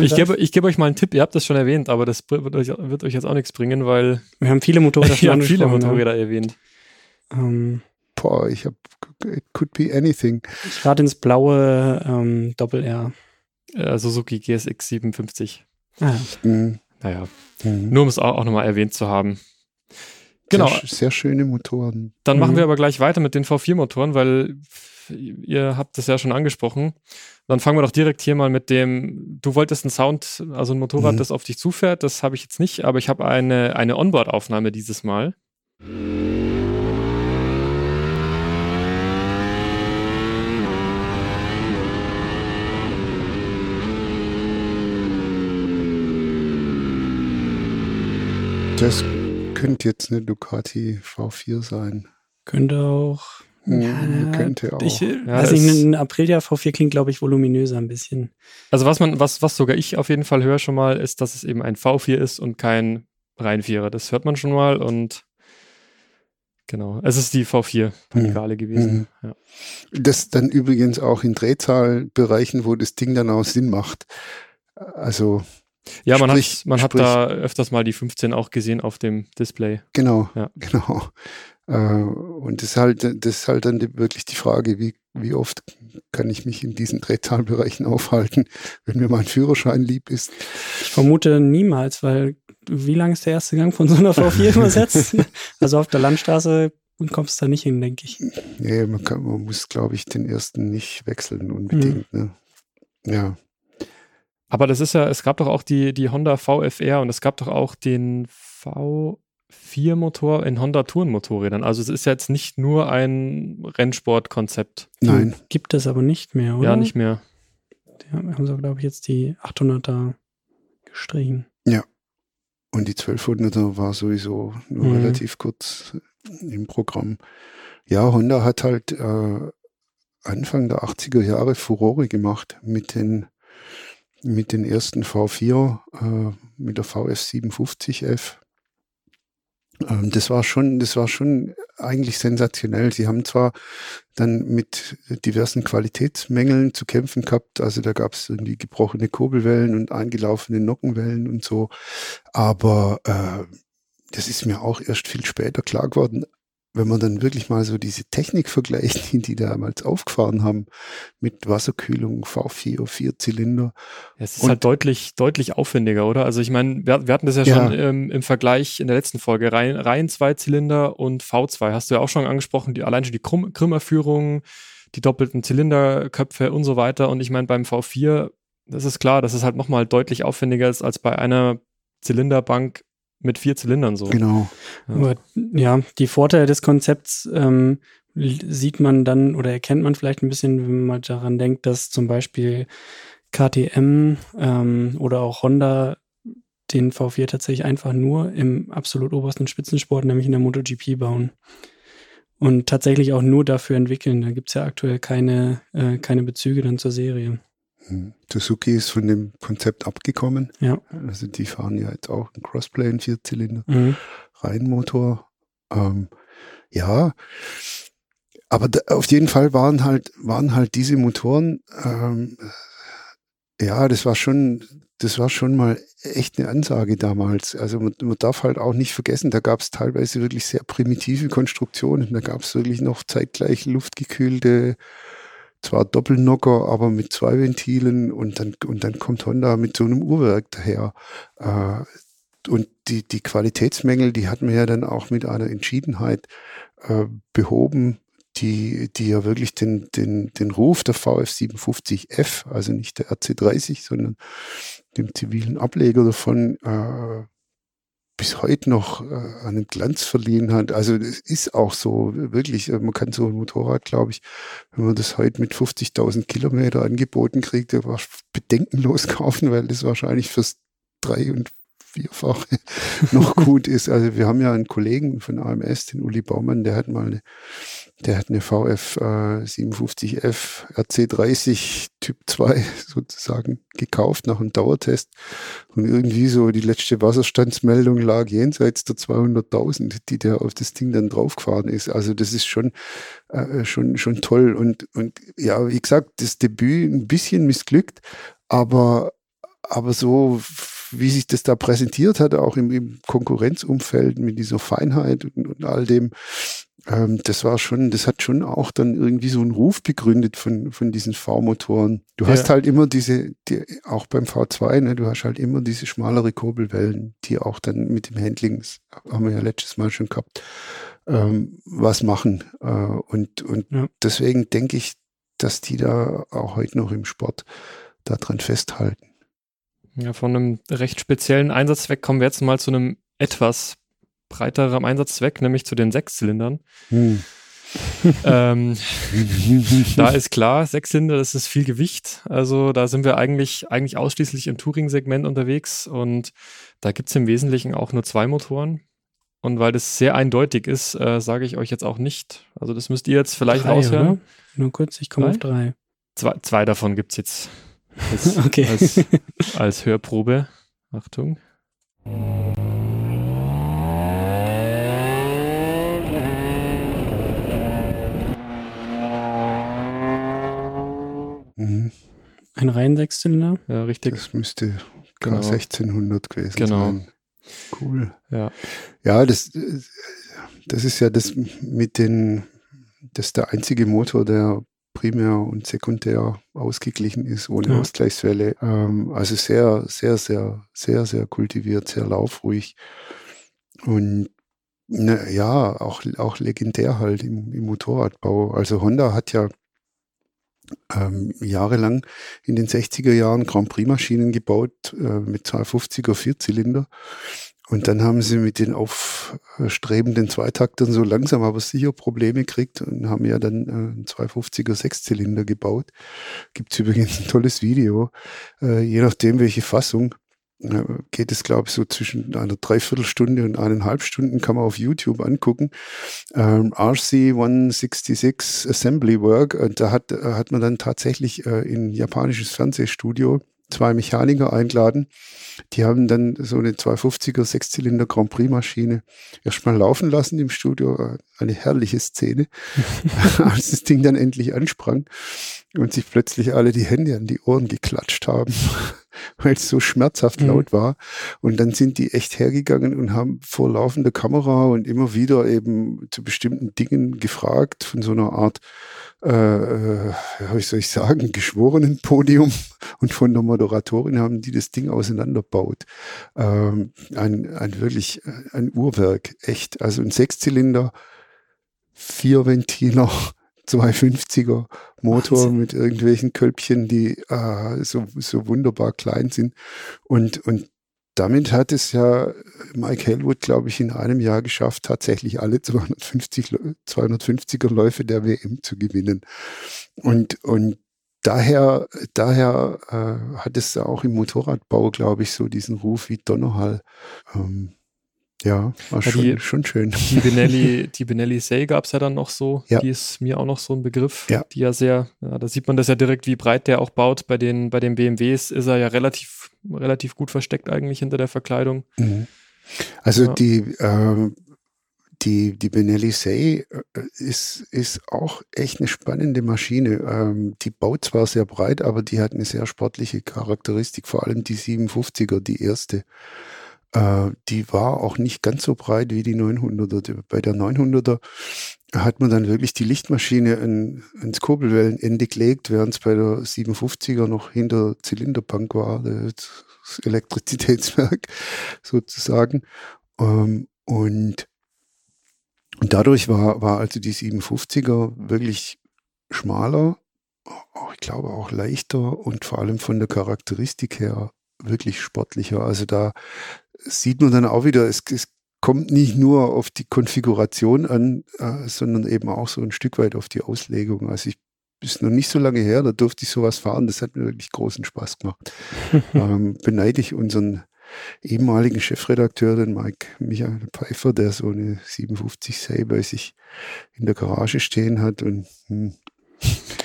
[SPEAKER 1] Ich gebe, ich gebe euch mal einen Tipp, ihr habt das schon erwähnt, aber das wird euch, wird euch jetzt auch nichts bringen, weil.
[SPEAKER 4] Wir haben viele Motorräder
[SPEAKER 1] schon haben viele Motorräder ja. erwähnt.
[SPEAKER 3] Ähm, Boah, ich habe it could be anything.
[SPEAKER 4] Ich rate ins blaue ähm, Doppel-R.
[SPEAKER 1] Äh, Suzuki GSX 57.
[SPEAKER 4] Ah. Mhm.
[SPEAKER 1] Naja, mhm. nur um es auch, auch nochmal erwähnt zu haben.
[SPEAKER 3] Genau. Sehr, sehr schöne Motoren.
[SPEAKER 1] Dann mhm. machen wir aber gleich weiter mit den V4-Motoren, weil ihr habt das ja schon angesprochen. Dann fangen wir doch direkt hier mal mit dem, du wolltest einen Sound, also ein Motorrad, mhm. das auf dich zufährt. Das habe ich jetzt nicht, aber ich habe eine, eine Onboard-Aufnahme dieses Mal.
[SPEAKER 3] Das könnte jetzt eine Ducati V4 sein.
[SPEAKER 4] Könnte auch.
[SPEAKER 3] Hm, ja, könnte auch.
[SPEAKER 4] Ich, ja, also ein Aprilia V4 klingt, glaube ich, voluminöser ein bisschen.
[SPEAKER 1] Also was man, was, was sogar ich auf jeden Fall höre schon mal, ist, dass es eben ein V4 ist und kein Reinvierer. Das hört man schon mal und genau. Es ist die V4 Panigale mhm. gewesen. Mhm. Ja.
[SPEAKER 3] Das dann übrigens auch in Drehzahlbereichen, wo das Ding dann auch Sinn macht. Also
[SPEAKER 1] ja, man, sprich, hat, man hat da öfters mal die 15 auch gesehen auf dem Display.
[SPEAKER 3] Genau, ja. genau. Äh, und das ist halt, das ist halt dann wirklich die Frage, wie, wie oft kann ich mich in diesen Drehzahlbereichen aufhalten, wenn mir mein Führerschein lieb ist.
[SPEAKER 4] Ich vermute niemals, weil wie lang ist der erste Gang von so einer V4 übersetzt? also auf der Landstraße kommst du da nicht hin, denke ich.
[SPEAKER 3] Nee, man, kann, man muss, glaube ich, den ersten nicht wechseln unbedingt. Mhm. Ne? Ja.
[SPEAKER 1] Aber das ist ja, es gab doch auch die, die Honda VFR und es gab doch auch den V4-Motor in Honda Tourenmotorrädern. Also es ist jetzt nicht nur ein Rennsportkonzept.
[SPEAKER 3] Nein.
[SPEAKER 4] Gibt es aber nicht mehr, oder?
[SPEAKER 1] Ja, nicht mehr.
[SPEAKER 4] Die haben sie, glaube ich, jetzt die 800er gestrichen.
[SPEAKER 3] Ja. Und die 1200er war sowieso nur mhm. relativ kurz im Programm. Ja, Honda hat halt äh, Anfang der 80er Jahre Furore gemacht mit den mit den ersten V4, äh, mit der VF 57F. Ähm, das war schon, das war schon eigentlich sensationell. Sie haben zwar dann mit diversen Qualitätsmängeln zu kämpfen gehabt, also da gab es irgendwie gebrochene Kurbelwellen und eingelaufene Nockenwellen und so, aber äh, das ist mir auch erst viel später klar geworden, wenn man dann wirklich mal so diese Technik vergleicht, die die damals aufgefahren haben, mit Wasserkühlung, V4, Vierzylinder.
[SPEAKER 1] Ja, es ist halt deutlich, deutlich aufwendiger, oder? Also ich meine, wir, wir, hatten das ja, ja. schon ähm, im Vergleich in der letzten Folge, Reihen, Reihen Zweizylinder und V2, hast du ja auch schon angesprochen, die, allein schon die Krumm, Krümmerführung, die doppelten Zylinderköpfe und so weiter. Und ich meine, beim V4, das ist klar, dass es halt nochmal deutlich aufwendiger ist als bei einer Zylinderbank mit vier Zylindern so.
[SPEAKER 3] Genau.
[SPEAKER 4] Ja, Aber, ja die Vorteile des Konzepts ähm, sieht man dann oder erkennt man vielleicht ein bisschen, wenn man daran denkt, dass zum Beispiel KTM ähm, oder auch Honda den V4 tatsächlich einfach nur im absolut obersten Spitzensport, nämlich in der MotoGP bauen. Und tatsächlich auch nur dafür entwickeln. Da gibt's ja aktuell keine, äh, keine Bezüge dann zur Serie.
[SPEAKER 3] Suzuki ist von dem Konzept abgekommen.
[SPEAKER 4] Ja.
[SPEAKER 3] Also die fahren ja jetzt auch einen Crossplay in Vierzylinder, mhm. Reihenmotor. Ähm, ja, aber da, auf jeden Fall waren halt waren halt diese Motoren. Ähm, ja, das war schon das war schon mal echt eine Ansage damals. Also man, man darf halt auch nicht vergessen, da gab es teilweise wirklich sehr primitive Konstruktionen. Da gab es wirklich noch zeitgleich luftgekühlte zwar Doppelnocker, aber mit zwei Ventilen und dann, und dann kommt Honda mit so einem Uhrwerk daher. Äh, und die, die Qualitätsmängel, die hat man ja dann auch mit einer Entschiedenheit äh, behoben, die, die ja wirklich den, den, den Ruf der VF 57F, also nicht der RC30, sondern dem zivilen Ableger davon, äh, bis heute noch äh, einen Glanz verliehen hat. Also es ist auch so, wirklich, äh, man kann so ein Motorrad, glaube ich, wenn man das heute mit 50.000 Kilometer angeboten kriegt, bedenkenlos kaufen, weil das wahrscheinlich fürs drei- und Vierfache noch gut ist. Also wir haben ja einen Kollegen von AMS, den Uli Baumann, der hat mal eine der hat eine VF äh, 57F RC30 Typ 2 sozusagen gekauft nach einem Dauertest. Und irgendwie so die letzte Wasserstandsmeldung lag jenseits der 200.000, die der auf das Ding dann draufgefahren ist. Also das ist schon, äh, schon, schon toll. Und, und ja, wie gesagt, das Debüt ein bisschen missglückt, aber, aber so wie sich das da präsentiert hat, auch im, im Konkurrenzumfeld mit dieser Feinheit und, und all dem, ähm, das war schon, das hat schon auch dann irgendwie so einen Ruf begründet von, von diesen V-Motoren. Du ja. hast halt immer diese, die, auch beim V2, ne, du hast halt immer diese schmalere Kurbelwellen, die auch dann mit dem Handling, das haben wir ja letztes Mal schon gehabt, ähm, was machen. Äh, und und ja. deswegen denke ich, dass die da auch heute noch im Sport daran festhalten.
[SPEAKER 1] Ja, von einem recht speziellen Einsatzzweck kommen wir jetzt mal zu einem etwas breiterem Einsatzzweck, nämlich zu den Sechszylindern. Hm. ähm, da ist klar, Sechszylinder, das ist viel Gewicht. Also da sind wir eigentlich, eigentlich ausschließlich im Touring-Segment unterwegs und da gibt es im Wesentlichen auch nur zwei Motoren. Und weil das sehr eindeutig ist, äh, sage ich euch jetzt auch nicht. Also das müsst ihr jetzt vielleicht drei, raushören. Oder?
[SPEAKER 4] Nur kurz, ich komme auf drei.
[SPEAKER 1] Zwei, zwei davon gibt es jetzt als, okay. als, als Hörprobe. Achtung.
[SPEAKER 4] Mhm. Ein rein Sechszylinder?
[SPEAKER 1] Ja, richtig.
[SPEAKER 3] Das müsste genau. 1600 gewesen
[SPEAKER 1] genau.
[SPEAKER 3] sein. Cool.
[SPEAKER 1] Ja.
[SPEAKER 3] Ja, das, das ist ja das mit den, das ist der einzige Motor, der primär und sekundär ausgeglichen ist, ohne ja. Ausgleichswelle. Ähm, also sehr, sehr, sehr, sehr, sehr kultiviert, sehr laufruhig. Und na, ja, auch, auch legendär halt im, im Motorradbau. Also Honda hat ja ähm, jahrelang in den 60er Jahren Grand Prix-Maschinen gebaut äh, mit 250er Vierzylinder. Und dann haben sie mit den aufstrebenden Zweitaktern so langsam aber sicher Probleme gekriegt und haben ja dann äh, einen 250er Sechszylinder gebaut. Gibt es übrigens ein tolles Video, äh, je nachdem welche Fassung geht es, glaube ich, so zwischen einer Dreiviertelstunde und eineinhalb Stunden, kann man auf YouTube angucken. Ähm, RC 166 Assembly Work, und da hat, hat man dann tatsächlich äh, in japanisches Fernsehstudio zwei Mechaniker eingeladen. Die haben dann so eine 250er Sechszylinder Grand Prix Maschine erstmal laufen lassen im Studio. Eine herrliche Szene, als das Ding dann endlich ansprang und sich plötzlich alle die Hände an die Ohren geklatscht haben, weil es so schmerzhaft mhm. laut war. Und dann sind die echt hergegangen und haben vor laufender Kamera und immer wieder eben zu bestimmten Dingen gefragt von so einer Art äh, äh, wie soll ich sagen, geschworenen Podium und von der Moderatorin haben die das Ding auseinanderbaut. Ähm, ein, ein wirklich äh, ein Uhrwerk, echt. Also ein Sechszylinder, vier Ventiler, 250er Motor Wahnsinn. mit irgendwelchen Kölbchen, die äh, so, so wunderbar klein sind. Und, und damit hat es ja Mike Hellwood, glaube ich, in einem Jahr geschafft, tatsächlich alle 250, 250er Läufe der WM zu gewinnen. Und, und daher, daher äh, hat es auch im Motorradbau, glaube ich, so diesen Ruf wie Donnerhall. Ähm, ja, war ja, schon, die, schon schön.
[SPEAKER 1] Die Benelli, die Benelli Say gab es ja dann noch so. Ja. Die ist mir auch noch so ein Begriff. Ja. Die ja sehr, ja, da sieht man das ja direkt, wie breit der auch baut. Bei den, bei den BMWs ist er ja relativ, relativ gut versteckt eigentlich hinter der Verkleidung. Mhm.
[SPEAKER 3] Also die, äh, die, die Benelli Say äh, ist, ist auch echt eine spannende Maschine. Ähm, die baut zwar sehr breit, aber die hat eine sehr sportliche Charakteristik, vor allem die 57er, die erste. Äh, die war auch nicht ganz so breit wie die 900er. Bei der 900er hat man dann wirklich die Lichtmaschine in, ins Kurbelwellenende gelegt, während es bei der 57er noch hinter Zylinderbank war, das Elektrizitätswerk sozusagen. Ähm, und, und dadurch war, war also die 57er wirklich schmaler, ich glaube auch leichter und vor allem von der Charakteristik her wirklich sportlicher. Also da sieht man dann auch wieder, es, es kommt nicht nur auf die Konfiguration an, äh, sondern eben auch so ein Stück weit auf die Auslegung. Also ich ist noch nicht so lange her, da durfte ich sowas fahren. Das hat mir wirklich großen Spaß gemacht. ähm, beneide ich unseren ehemaligen Chefredakteur, den Mike Michael Pfeiffer, der so eine 57C bei sich in der Garage stehen hat und hm,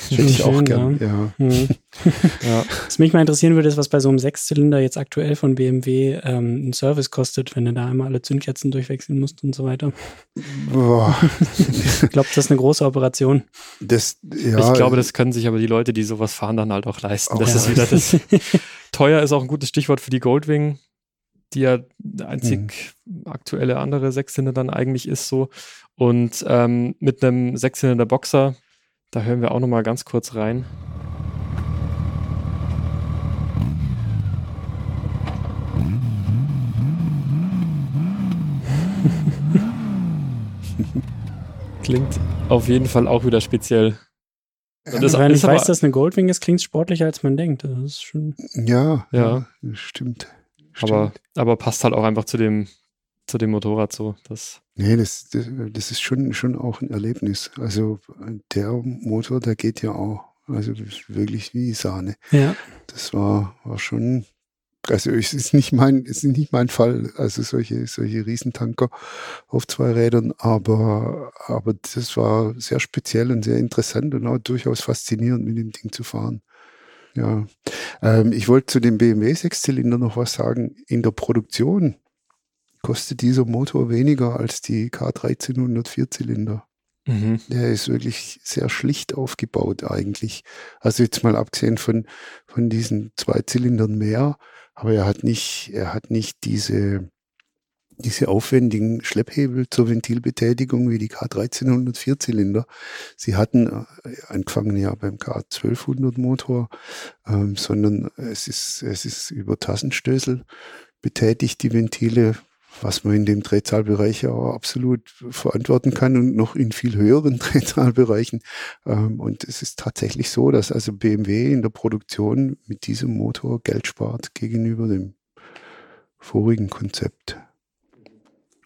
[SPEAKER 3] Hätte ich auch gern, ja. ja. Mhm.
[SPEAKER 4] ja. Was mich mal interessieren würde, ist, was bei so einem Sechszylinder jetzt aktuell von BMW ähm, ein Service kostet, wenn du da einmal alle Zündkerzen durchwechseln musst und so weiter. Boah. ich glaube, das ist eine große Operation.
[SPEAKER 1] Das, ja, ich glaube, das können sich aber die Leute, die sowas fahren, dann halt auch leisten. Auch das ja. ist wieder das. Teuer ist auch ein gutes Stichwort für die Goldwing, die ja einzig hm. aktuelle andere Sechszylinder dann eigentlich ist so. Und ähm, mit einem Sechszylinder Boxer da hören wir auch noch mal ganz kurz rein. Klingt auf jeden Fall auch wieder speziell.
[SPEAKER 4] Ja, das, wenn ich weiß, dass eine Goldwing ist, klingt sportlicher, als man denkt. Das ist schon.
[SPEAKER 3] Ja, ja, stimmt.
[SPEAKER 1] Aber, aber passt halt auch einfach zu dem, zu dem Motorrad so. Das
[SPEAKER 3] nee, das, das, das ist schon, schon auch ein Erlebnis. Also der Motor, der geht ja auch. Also wirklich wie Sahne.
[SPEAKER 4] Ja.
[SPEAKER 3] Das war, war schon, also es ist nicht mein, es ist nicht mein Fall, also solche, solche Riesentanker auf zwei Rädern, aber, aber das war sehr speziell und sehr interessant und auch durchaus faszinierend, mit dem Ding zu fahren. Ja, ähm, ich wollte zu dem BMW Sechszylinder noch was sagen. In der Produktion kostet dieser Motor weniger als die K1300 Vierzylinder. Mhm. Der ist wirklich sehr schlicht aufgebaut eigentlich. Also jetzt mal abgesehen von, von diesen zwei Zylindern mehr, aber er hat nicht, er hat nicht diese, diese aufwendigen Schlepphebel zur Ventilbetätigung wie die K1300 Vierzylinder. Sie hatten äh, angefangen ja beim K1200 Motor, ähm, sondern es ist, es ist über Tassenstößel betätigt, die Ventile was man in dem Drehzahlbereich ja absolut verantworten kann und noch in viel höheren Drehzahlbereichen. Ähm, und es ist tatsächlich so, dass also BMW in der Produktion mit diesem Motor Geld spart gegenüber dem vorigen Konzept.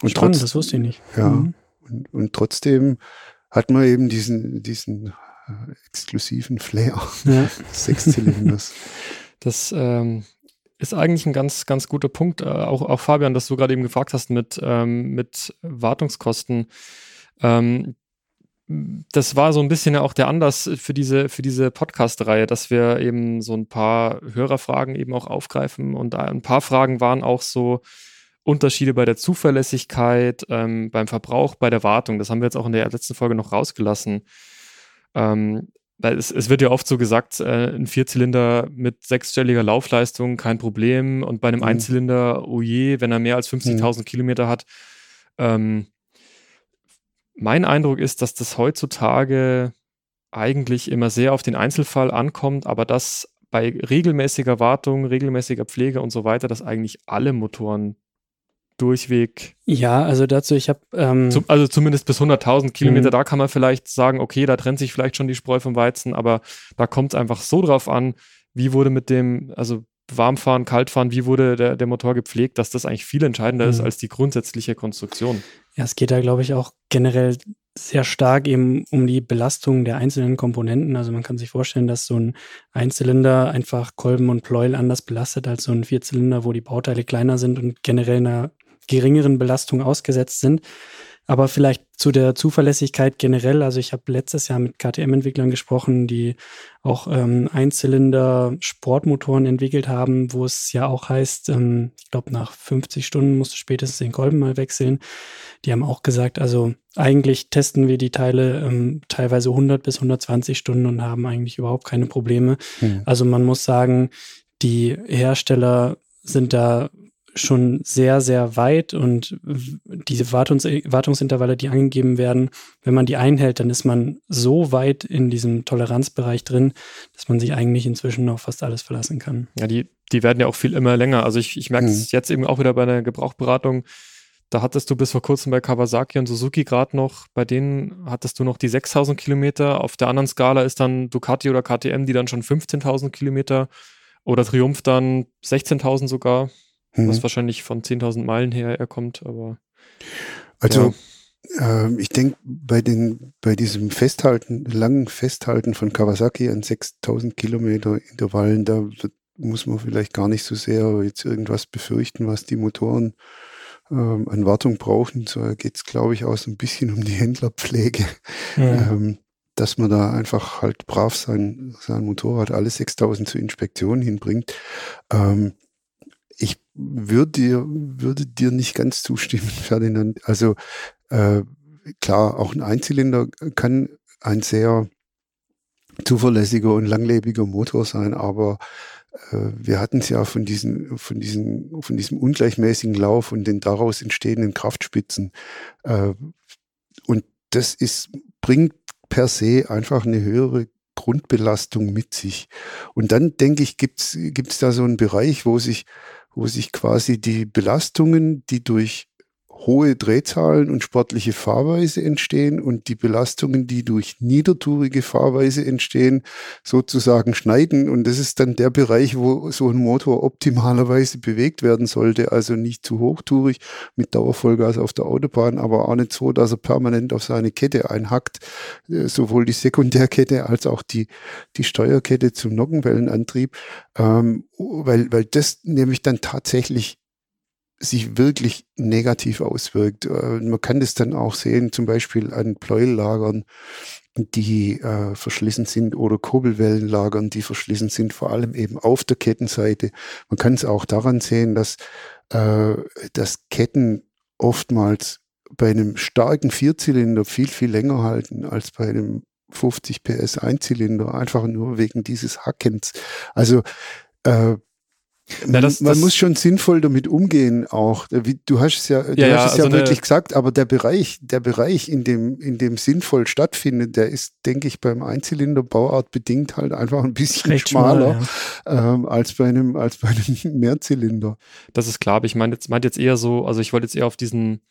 [SPEAKER 4] Und Spannend, trotz, das wusste ich nicht.
[SPEAKER 3] Ja, mhm. und, und trotzdem hat man eben diesen, diesen äh, exklusiven Flair ja. des Sechszylinders.
[SPEAKER 1] Das ähm, ist eigentlich ein ganz, ganz guter Punkt. Äh, auch, auch Fabian, dass du gerade eben gefragt hast mit, ähm, mit Wartungskosten. Ähm, das war so ein bisschen ja auch der Anlass für diese, für diese Podcast-Reihe, dass wir eben so ein paar Hörerfragen eben auch aufgreifen. Und ein paar Fragen waren auch so Unterschiede bei der Zuverlässigkeit, ähm, beim Verbrauch, bei der Wartung. Das haben wir jetzt auch in der letzten Folge noch rausgelassen. Ähm, es, es wird ja oft so gesagt, äh, ein Vierzylinder mit sechsstelliger Laufleistung kein Problem und bei einem mhm. Einzylinder, oh je, wenn er mehr als 50.000 mhm. Kilometer hat. Ähm, mein Eindruck ist, dass das heutzutage eigentlich immer sehr auf den Einzelfall ankommt, aber dass bei regelmäßiger Wartung, regelmäßiger Pflege und so weiter, dass eigentlich alle Motoren durchweg.
[SPEAKER 4] Ja, also dazu, ich habe. Ähm,
[SPEAKER 1] Zum, also zumindest bis 100.000 Kilometer, mhm. da kann man vielleicht sagen, okay, da trennt sich vielleicht schon die Spreu vom Weizen, aber da kommt es einfach so drauf an, wie wurde mit dem, also Warmfahren, Kaltfahren, wie wurde der, der Motor gepflegt, dass das eigentlich viel entscheidender mhm. ist als die grundsätzliche Konstruktion.
[SPEAKER 4] Ja, es geht da, glaube ich, auch generell sehr stark eben um die Belastung der einzelnen Komponenten. Also man kann sich vorstellen, dass so ein Einzylinder einfach Kolben und Pleuel anders belastet als so ein Vierzylinder, wo die Bauteile kleiner sind und generell einer geringeren Belastung ausgesetzt sind. Aber vielleicht zu der Zuverlässigkeit generell. Also ich habe letztes Jahr mit KTM-Entwicklern gesprochen, die auch ähm, Einzylinder-Sportmotoren entwickelt haben, wo es ja auch heißt, ähm, ich glaube, nach 50 Stunden musst du spätestens den Kolben mal wechseln. Die haben auch gesagt, also eigentlich testen wir die Teile ähm, teilweise 100 bis 120 Stunden und haben eigentlich überhaupt keine Probleme. Mhm. Also man muss sagen, die Hersteller sind da schon sehr, sehr weit und diese Wartungs Wartungsintervalle, die angegeben werden, wenn man die einhält, dann ist man so weit in diesem Toleranzbereich drin, dass man sich eigentlich inzwischen auf fast alles verlassen kann.
[SPEAKER 1] Ja, die, die werden ja auch viel immer länger. Also ich, ich merke es mhm. jetzt eben auch wieder bei der Gebrauchberatung. Da hattest du bis vor kurzem bei Kawasaki und Suzuki gerade noch, bei denen hattest du noch die 6000 Kilometer. Auf der anderen Skala ist dann Ducati oder KTM, die dann schon 15.000 Kilometer oder Triumph dann 16.000 sogar mhm. was wahrscheinlich von 10.000 Meilen her er kommt, aber.
[SPEAKER 3] Also, ja. äh, ich denke, bei den, bei diesem Festhalten, langen Festhalten von Kawasaki an 6.000 Kilometer Intervallen, da muss man vielleicht gar nicht so sehr jetzt irgendwas befürchten, was die Motoren ähm, an Wartung brauchen. So geht es, glaube ich, auch so ein bisschen um die Händlerpflege. Mhm. Ähm, dass man da einfach halt brav sein, sein Motorrad alle 6000 zur Inspektion hinbringt. Ähm, ich würde dir, würde dir nicht ganz zustimmen, Ferdinand. Also äh, klar, auch ein Einzylinder kann ein sehr zuverlässiger und langlebiger Motor sein, aber äh, wir hatten es ja von diesen, von diesen, von diesem ungleichmäßigen Lauf und den daraus entstehenden Kraftspitzen. Äh, und das ist, bringt per se einfach eine höhere Grundbelastung mit sich. Und dann denke ich, gibt's gibt's da so einen Bereich, wo sich, wo sich quasi die Belastungen, die durch hohe Drehzahlen und sportliche Fahrweise entstehen und die Belastungen, die durch niedertourige Fahrweise entstehen, sozusagen schneiden. Und das ist dann der Bereich, wo so ein Motor optimalerweise bewegt werden sollte. Also nicht zu hochtourig mit Dauervollgas auf der Autobahn, aber auch nicht so, dass er permanent auf seine Kette einhackt. Äh, sowohl die Sekundärkette als auch die, die Steuerkette zum Nockenwellenantrieb. Ähm, weil, weil das nämlich dann tatsächlich sich wirklich negativ auswirkt. Äh, man kann das dann auch sehen, zum Beispiel an Pleuellagern, die äh, verschlissen sind oder Kurbelwellenlagern, die verschlissen sind, vor allem eben auf der Kettenseite. Man kann es auch daran sehen, dass, äh, dass Ketten oftmals bei einem starken Vierzylinder viel, viel länger halten als bei einem 50 PS Einzylinder, einfach nur wegen dieses Hackens. Also äh, na, das, man das, muss schon sinnvoll damit umgehen auch. Du hast es ja, du ja, hast es also ja wirklich gesagt, aber der Bereich, der Bereich, in dem, in dem sinnvoll stattfindet, der ist, denke ich, beim Einzylinder-Bauart bedingt halt einfach ein bisschen Recht schmaler schmal, ja. ähm, als bei einem, als bei einem Mehrzylinder.
[SPEAKER 1] Das ist klar, aber ich meine jetzt, meint jetzt eher so, also ich wollte jetzt eher auf diesen,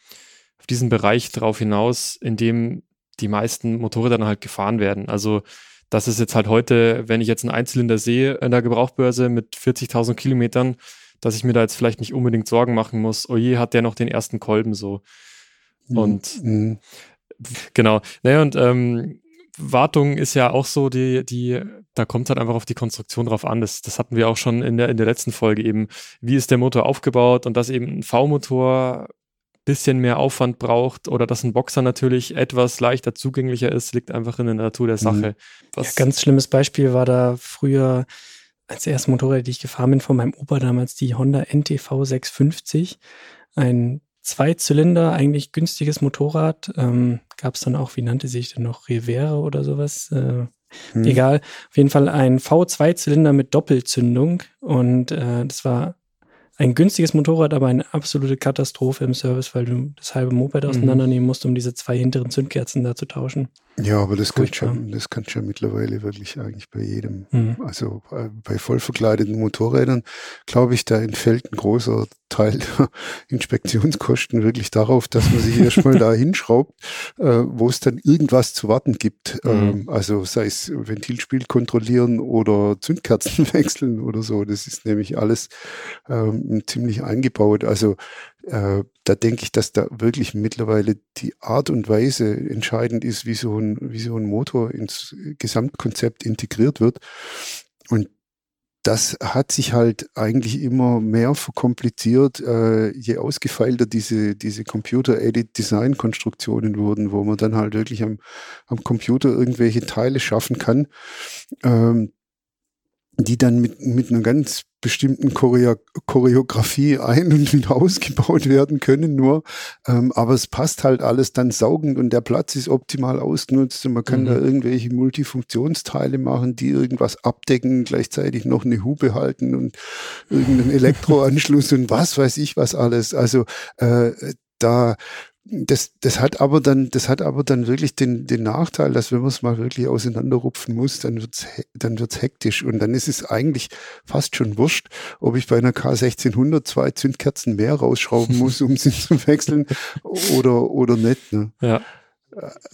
[SPEAKER 1] auf diesen Bereich drauf hinaus, in dem die meisten Motorräder dann halt gefahren werden. Also das ist jetzt halt heute, wenn ich jetzt einen Einzylinder sehe in der Gebrauchbörse mit 40.000 Kilometern, dass ich mir da jetzt vielleicht nicht unbedingt Sorgen machen muss, oh je, hat der noch den ersten Kolben so. Mhm. Und mhm. genau. Naja, und ähm, Wartung ist ja auch so, die, die, da kommt halt einfach auf die Konstruktion drauf an. Das, das hatten wir auch schon in der, in der letzten Folge eben. Wie ist der Motor aufgebaut und dass eben ein V-Motor bisschen mehr Aufwand braucht oder dass ein Boxer natürlich etwas leichter zugänglicher ist, liegt einfach in der Natur der Sache.
[SPEAKER 4] Mhm. Ja, ganz schlimmes Beispiel war da früher als erste Motorrad, die ich gefahren bin, von meinem Opa damals die Honda NTV 650. Ein Zweizylinder, eigentlich günstiges Motorrad. Ähm, Gab es dann auch, wie nannte sich denn noch, Rivera oder sowas? Äh, hm. Egal. Auf jeden Fall ein V2-Zylinder mit Doppelzündung. Und äh, das war ein günstiges Motorrad, aber eine absolute Katastrophe im Service, weil du das halbe Moped mhm. auseinandernehmen musst, um diese zwei hinteren Zündkerzen da zu tauschen.
[SPEAKER 3] Ja, aber das kann schon, das kann schon mittlerweile wirklich eigentlich bei jedem. Mhm. Also äh, bei vollverkleideten Motorrädern, glaube ich, da entfällt ein großer Teil der Inspektionskosten wirklich darauf, dass man sich erstmal da hinschraubt, äh, wo es dann irgendwas zu warten gibt. Mhm. Ähm, also sei es Ventilspiel kontrollieren oder Zündkerzen wechseln oder so. Das ist nämlich alles ähm, ziemlich eingebaut. Also äh, da denke ich, dass da wirklich mittlerweile die Art und Weise entscheidend ist, wie so ein, wie so ein Motor ins Gesamtkonzept integriert wird. Und das hat sich halt eigentlich immer mehr verkompliziert, äh, je ausgefeilter diese, diese Computer-Aided-Design-Konstruktionen wurden, wo man dann halt wirklich am, am Computer irgendwelche Teile schaffen kann, ähm, die dann mit, mit einer ganz bestimmten Choreo Choreografie ein- und wieder ausgebaut werden können nur. Ähm, aber es passt halt alles dann saugend und der Platz ist optimal ausgenutzt und man kann mhm. da irgendwelche Multifunktionsteile machen, die irgendwas abdecken, gleichzeitig noch eine Hupe halten und irgendeinen Elektroanschluss und was weiß ich was alles. Also äh, da das, das hat aber dann, das hat aber dann wirklich den, den Nachteil, dass wenn man es mal wirklich auseinanderrupfen muss, dann wird's, dann wird's hektisch und dann ist es eigentlich fast schon wurscht, ob ich bei einer K1600 zwei Zündkerzen mehr rausschrauben muss, um sie zu wechseln oder, oder nicht. Ne?
[SPEAKER 1] Ja.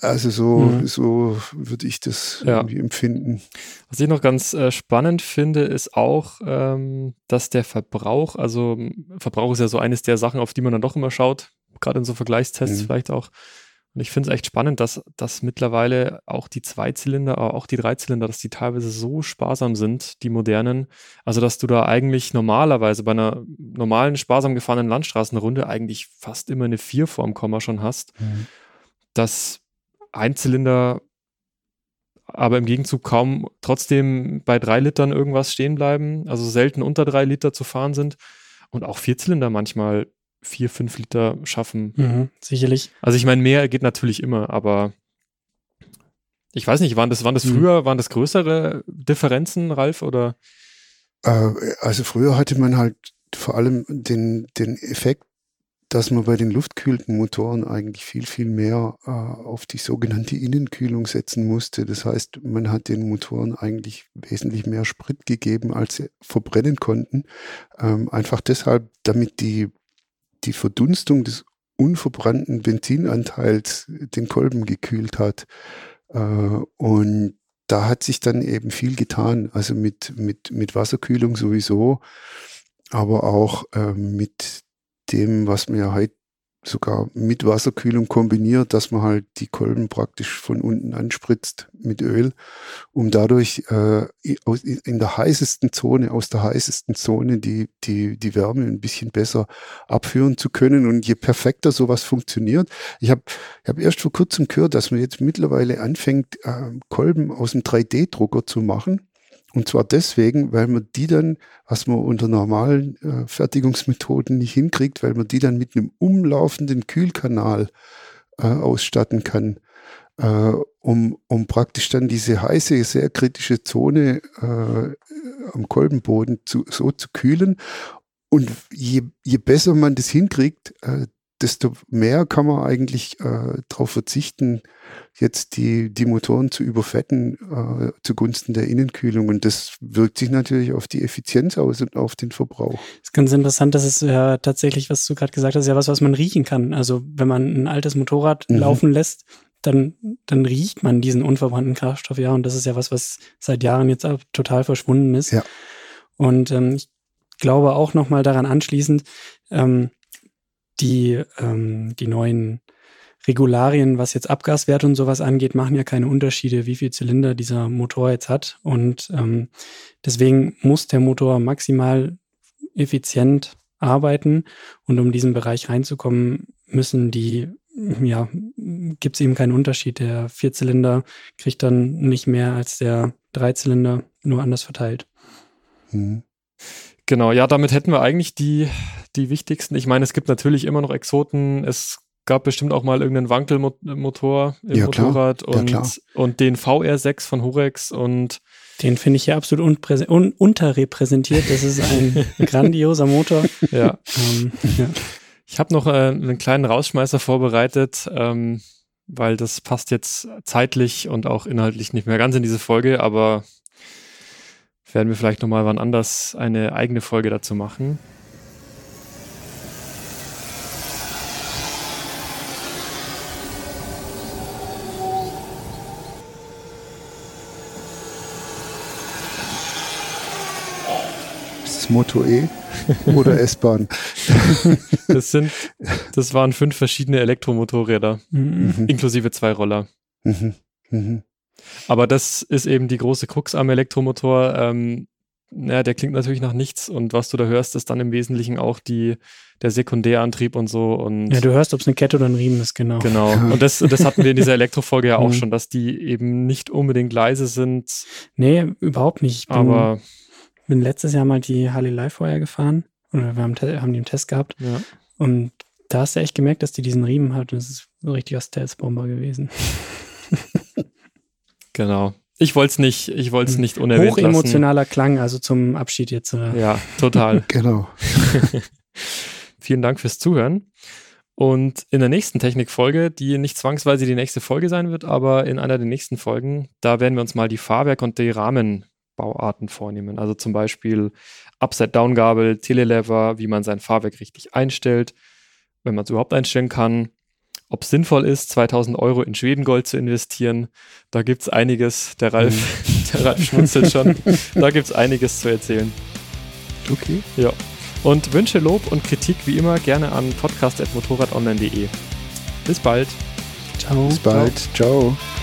[SPEAKER 3] Also so, mhm. so würde ich das ja. irgendwie empfinden.
[SPEAKER 1] Was ich noch ganz äh, spannend finde, ist auch, ähm, dass der Verbrauch, also Verbrauch ist ja so eines der Sachen, auf die man dann doch immer schaut, gerade in so Vergleichstests mhm. vielleicht auch. Und ich finde es echt spannend, dass, dass mittlerweile auch die Zweizylinder, aber auch die Dreizylinder, dass die teilweise so sparsam sind, die modernen. Also, dass du da eigentlich normalerweise bei einer normalen, sparsam gefahrenen Landstraßenrunde eigentlich fast immer eine 4 vorm Komma schon hast. Mhm. Dass Einzylinder aber im Gegenzug kaum trotzdem bei drei Litern irgendwas stehen bleiben, also selten unter drei Liter zu fahren sind und auch Vierzylinder manchmal vier, fünf Liter schaffen.
[SPEAKER 4] Mhm, sicherlich.
[SPEAKER 1] Also ich meine, mehr geht natürlich immer, aber ich weiß nicht, waren das, waren das mhm. früher, waren das größere Differenzen, Ralf, oder?
[SPEAKER 3] Äh, also früher hatte man halt vor allem den, den Effekt, dass man bei den luftkühlten Motoren eigentlich viel, viel mehr äh, auf die sogenannte Innenkühlung setzen musste. Das heißt, man hat den Motoren eigentlich wesentlich mehr Sprit gegeben, als sie verbrennen konnten. Ähm, einfach deshalb, damit die die Verdunstung des unverbrannten Benzinanteils den Kolben gekühlt hat. Äh, und da hat sich dann eben viel getan, also mit, mit, mit Wasserkühlung sowieso, aber auch äh, mit dem, was wir heute sogar mit Wasserkühlung kombiniert, dass man halt die Kolben praktisch von unten anspritzt mit Öl, um dadurch äh, in der heißesten Zone, aus der heißesten Zone die, die, die Wärme ein bisschen besser abführen zu können. Und je perfekter sowas funktioniert, ich habe ich hab erst vor kurzem gehört, dass man jetzt mittlerweile anfängt, äh, Kolben aus dem 3D-Drucker zu machen und zwar deswegen, weil man die dann, was man unter normalen äh, Fertigungsmethoden nicht hinkriegt, weil man die dann mit einem umlaufenden Kühlkanal äh, ausstatten kann, äh, um, um praktisch dann diese heiße, sehr kritische Zone äh, am Kolbenboden zu, so zu kühlen. Und je, je besser man das hinkriegt, äh, desto mehr kann man eigentlich äh, darauf verzichten, jetzt die, die Motoren zu überfetten äh, zugunsten der Innenkühlung. Und das wirkt sich natürlich auf die Effizienz aus und auf den Verbrauch.
[SPEAKER 4] Das ist ganz interessant, das ist ja tatsächlich, was du gerade gesagt hast, ja was, was man riechen kann. Also wenn man ein altes Motorrad mhm. laufen lässt, dann, dann riecht man diesen unverbrannten Kraftstoff, ja. Und das ist ja was, was seit Jahren jetzt total verschwunden ist.
[SPEAKER 3] Ja.
[SPEAKER 4] Und ähm, ich glaube auch nochmal daran anschließend, ähm, die, ähm, die neuen Regularien, was jetzt Abgaswerte und sowas angeht, machen ja keine Unterschiede, wie viel Zylinder dieser Motor jetzt hat. Und ähm, deswegen muss der Motor maximal effizient arbeiten. Und um diesen Bereich reinzukommen, müssen die, ja, gibt es eben keinen Unterschied. Der Vierzylinder kriegt dann nicht mehr als der Dreizylinder, nur anders verteilt.
[SPEAKER 1] Mhm. Genau, ja, damit hätten wir eigentlich die, die wichtigsten. Ich meine, es gibt natürlich immer noch Exoten. Es gab bestimmt auch mal irgendeinen Wankelmotor im ja, Motorrad und, ja, und den VR6 von Horex und
[SPEAKER 4] den finde ich hier absolut un unterrepräsentiert. Das ist ein grandioser Motor.
[SPEAKER 1] Ja. Ähm, ja. Ich habe noch äh, einen kleinen Rausschmeißer vorbereitet, ähm, weil das passt jetzt zeitlich und auch inhaltlich nicht mehr ganz in diese Folge, aber werden wir vielleicht nochmal wann anders eine eigene Folge dazu machen.
[SPEAKER 3] das Moto E oder S-Bahn.
[SPEAKER 1] das sind, das waren fünf verschiedene Elektromotorräder, mhm. inklusive zwei Roller. Mhm. Mhm. Aber das ist eben die große Krux am Elektromotor. Ähm, ja, der klingt natürlich nach nichts und was du da hörst, ist dann im Wesentlichen auch die, der Sekundärantrieb und so. Und
[SPEAKER 4] ja, du hörst, ob es eine Kette oder ein Riemen ist, genau.
[SPEAKER 1] Genau. Und das, das hatten wir in dieser Elektrofolge ja auch mhm. schon, dass die eben nicht unbedingt leise sind.
[SPEAKER 4] Nee, überhaupt nicht.
[SPEAKER 1] Bin, aber
[SPEAKER 4] bin letztes Jahr mal die Harley Livewire gefahren oder wir haben, haben die im Test gehabt.
[SPEAKER 1] Ja.
[SPEAKER 4] Und da hast du echt gemerkt, dass die diesen Riemen hat und es ist ein richtiger Stealth-Bomber gewesen.
[SPEAKER 1] Genau. Ich wollte es nicht, ich wollte es hm. nicht unerwähnt
[SPEAKER 4] Hochemotionaler lassen. Klang, also zum Abschied jetzt.
[SPEAKER 1] Äh. Ja, total.
[SPEAKER 3] genau.
[SPEAKER 1] Vielen Dank fürs Zuhören. Und in der nächsten Technikfolge, die nicht zwangsweise die nächste Folge sein wird, aber in einer der nächsten Folgen, da werden wir uns mal die Fahrwerk- und die Rahmenbauarten vornehmen. Also zum Beispiel Upside-Down-Gabel, Telelever, wie man sein Fahrwerk richtig einstellt, wenn man es überhaupt einstellen kann, ob es sinnvoll ist, 2000 Euro in Schwedengold zu investieren. Da gibt es einiges. Der Ralf, mhm. der Ralf schmunzelt schon. Da gibt es einiges zu erzählen.
[SPEAKER 3] Okay.
[SPEAKER 1] Ja. Und Wünsche, Lob und Kritik wie immer gerne an podcast.motorradonline.de. Bis bald.
[SPEAKER 4] Ciao.
[SPEAKER 3] Bis bald. Ciao. Ciao.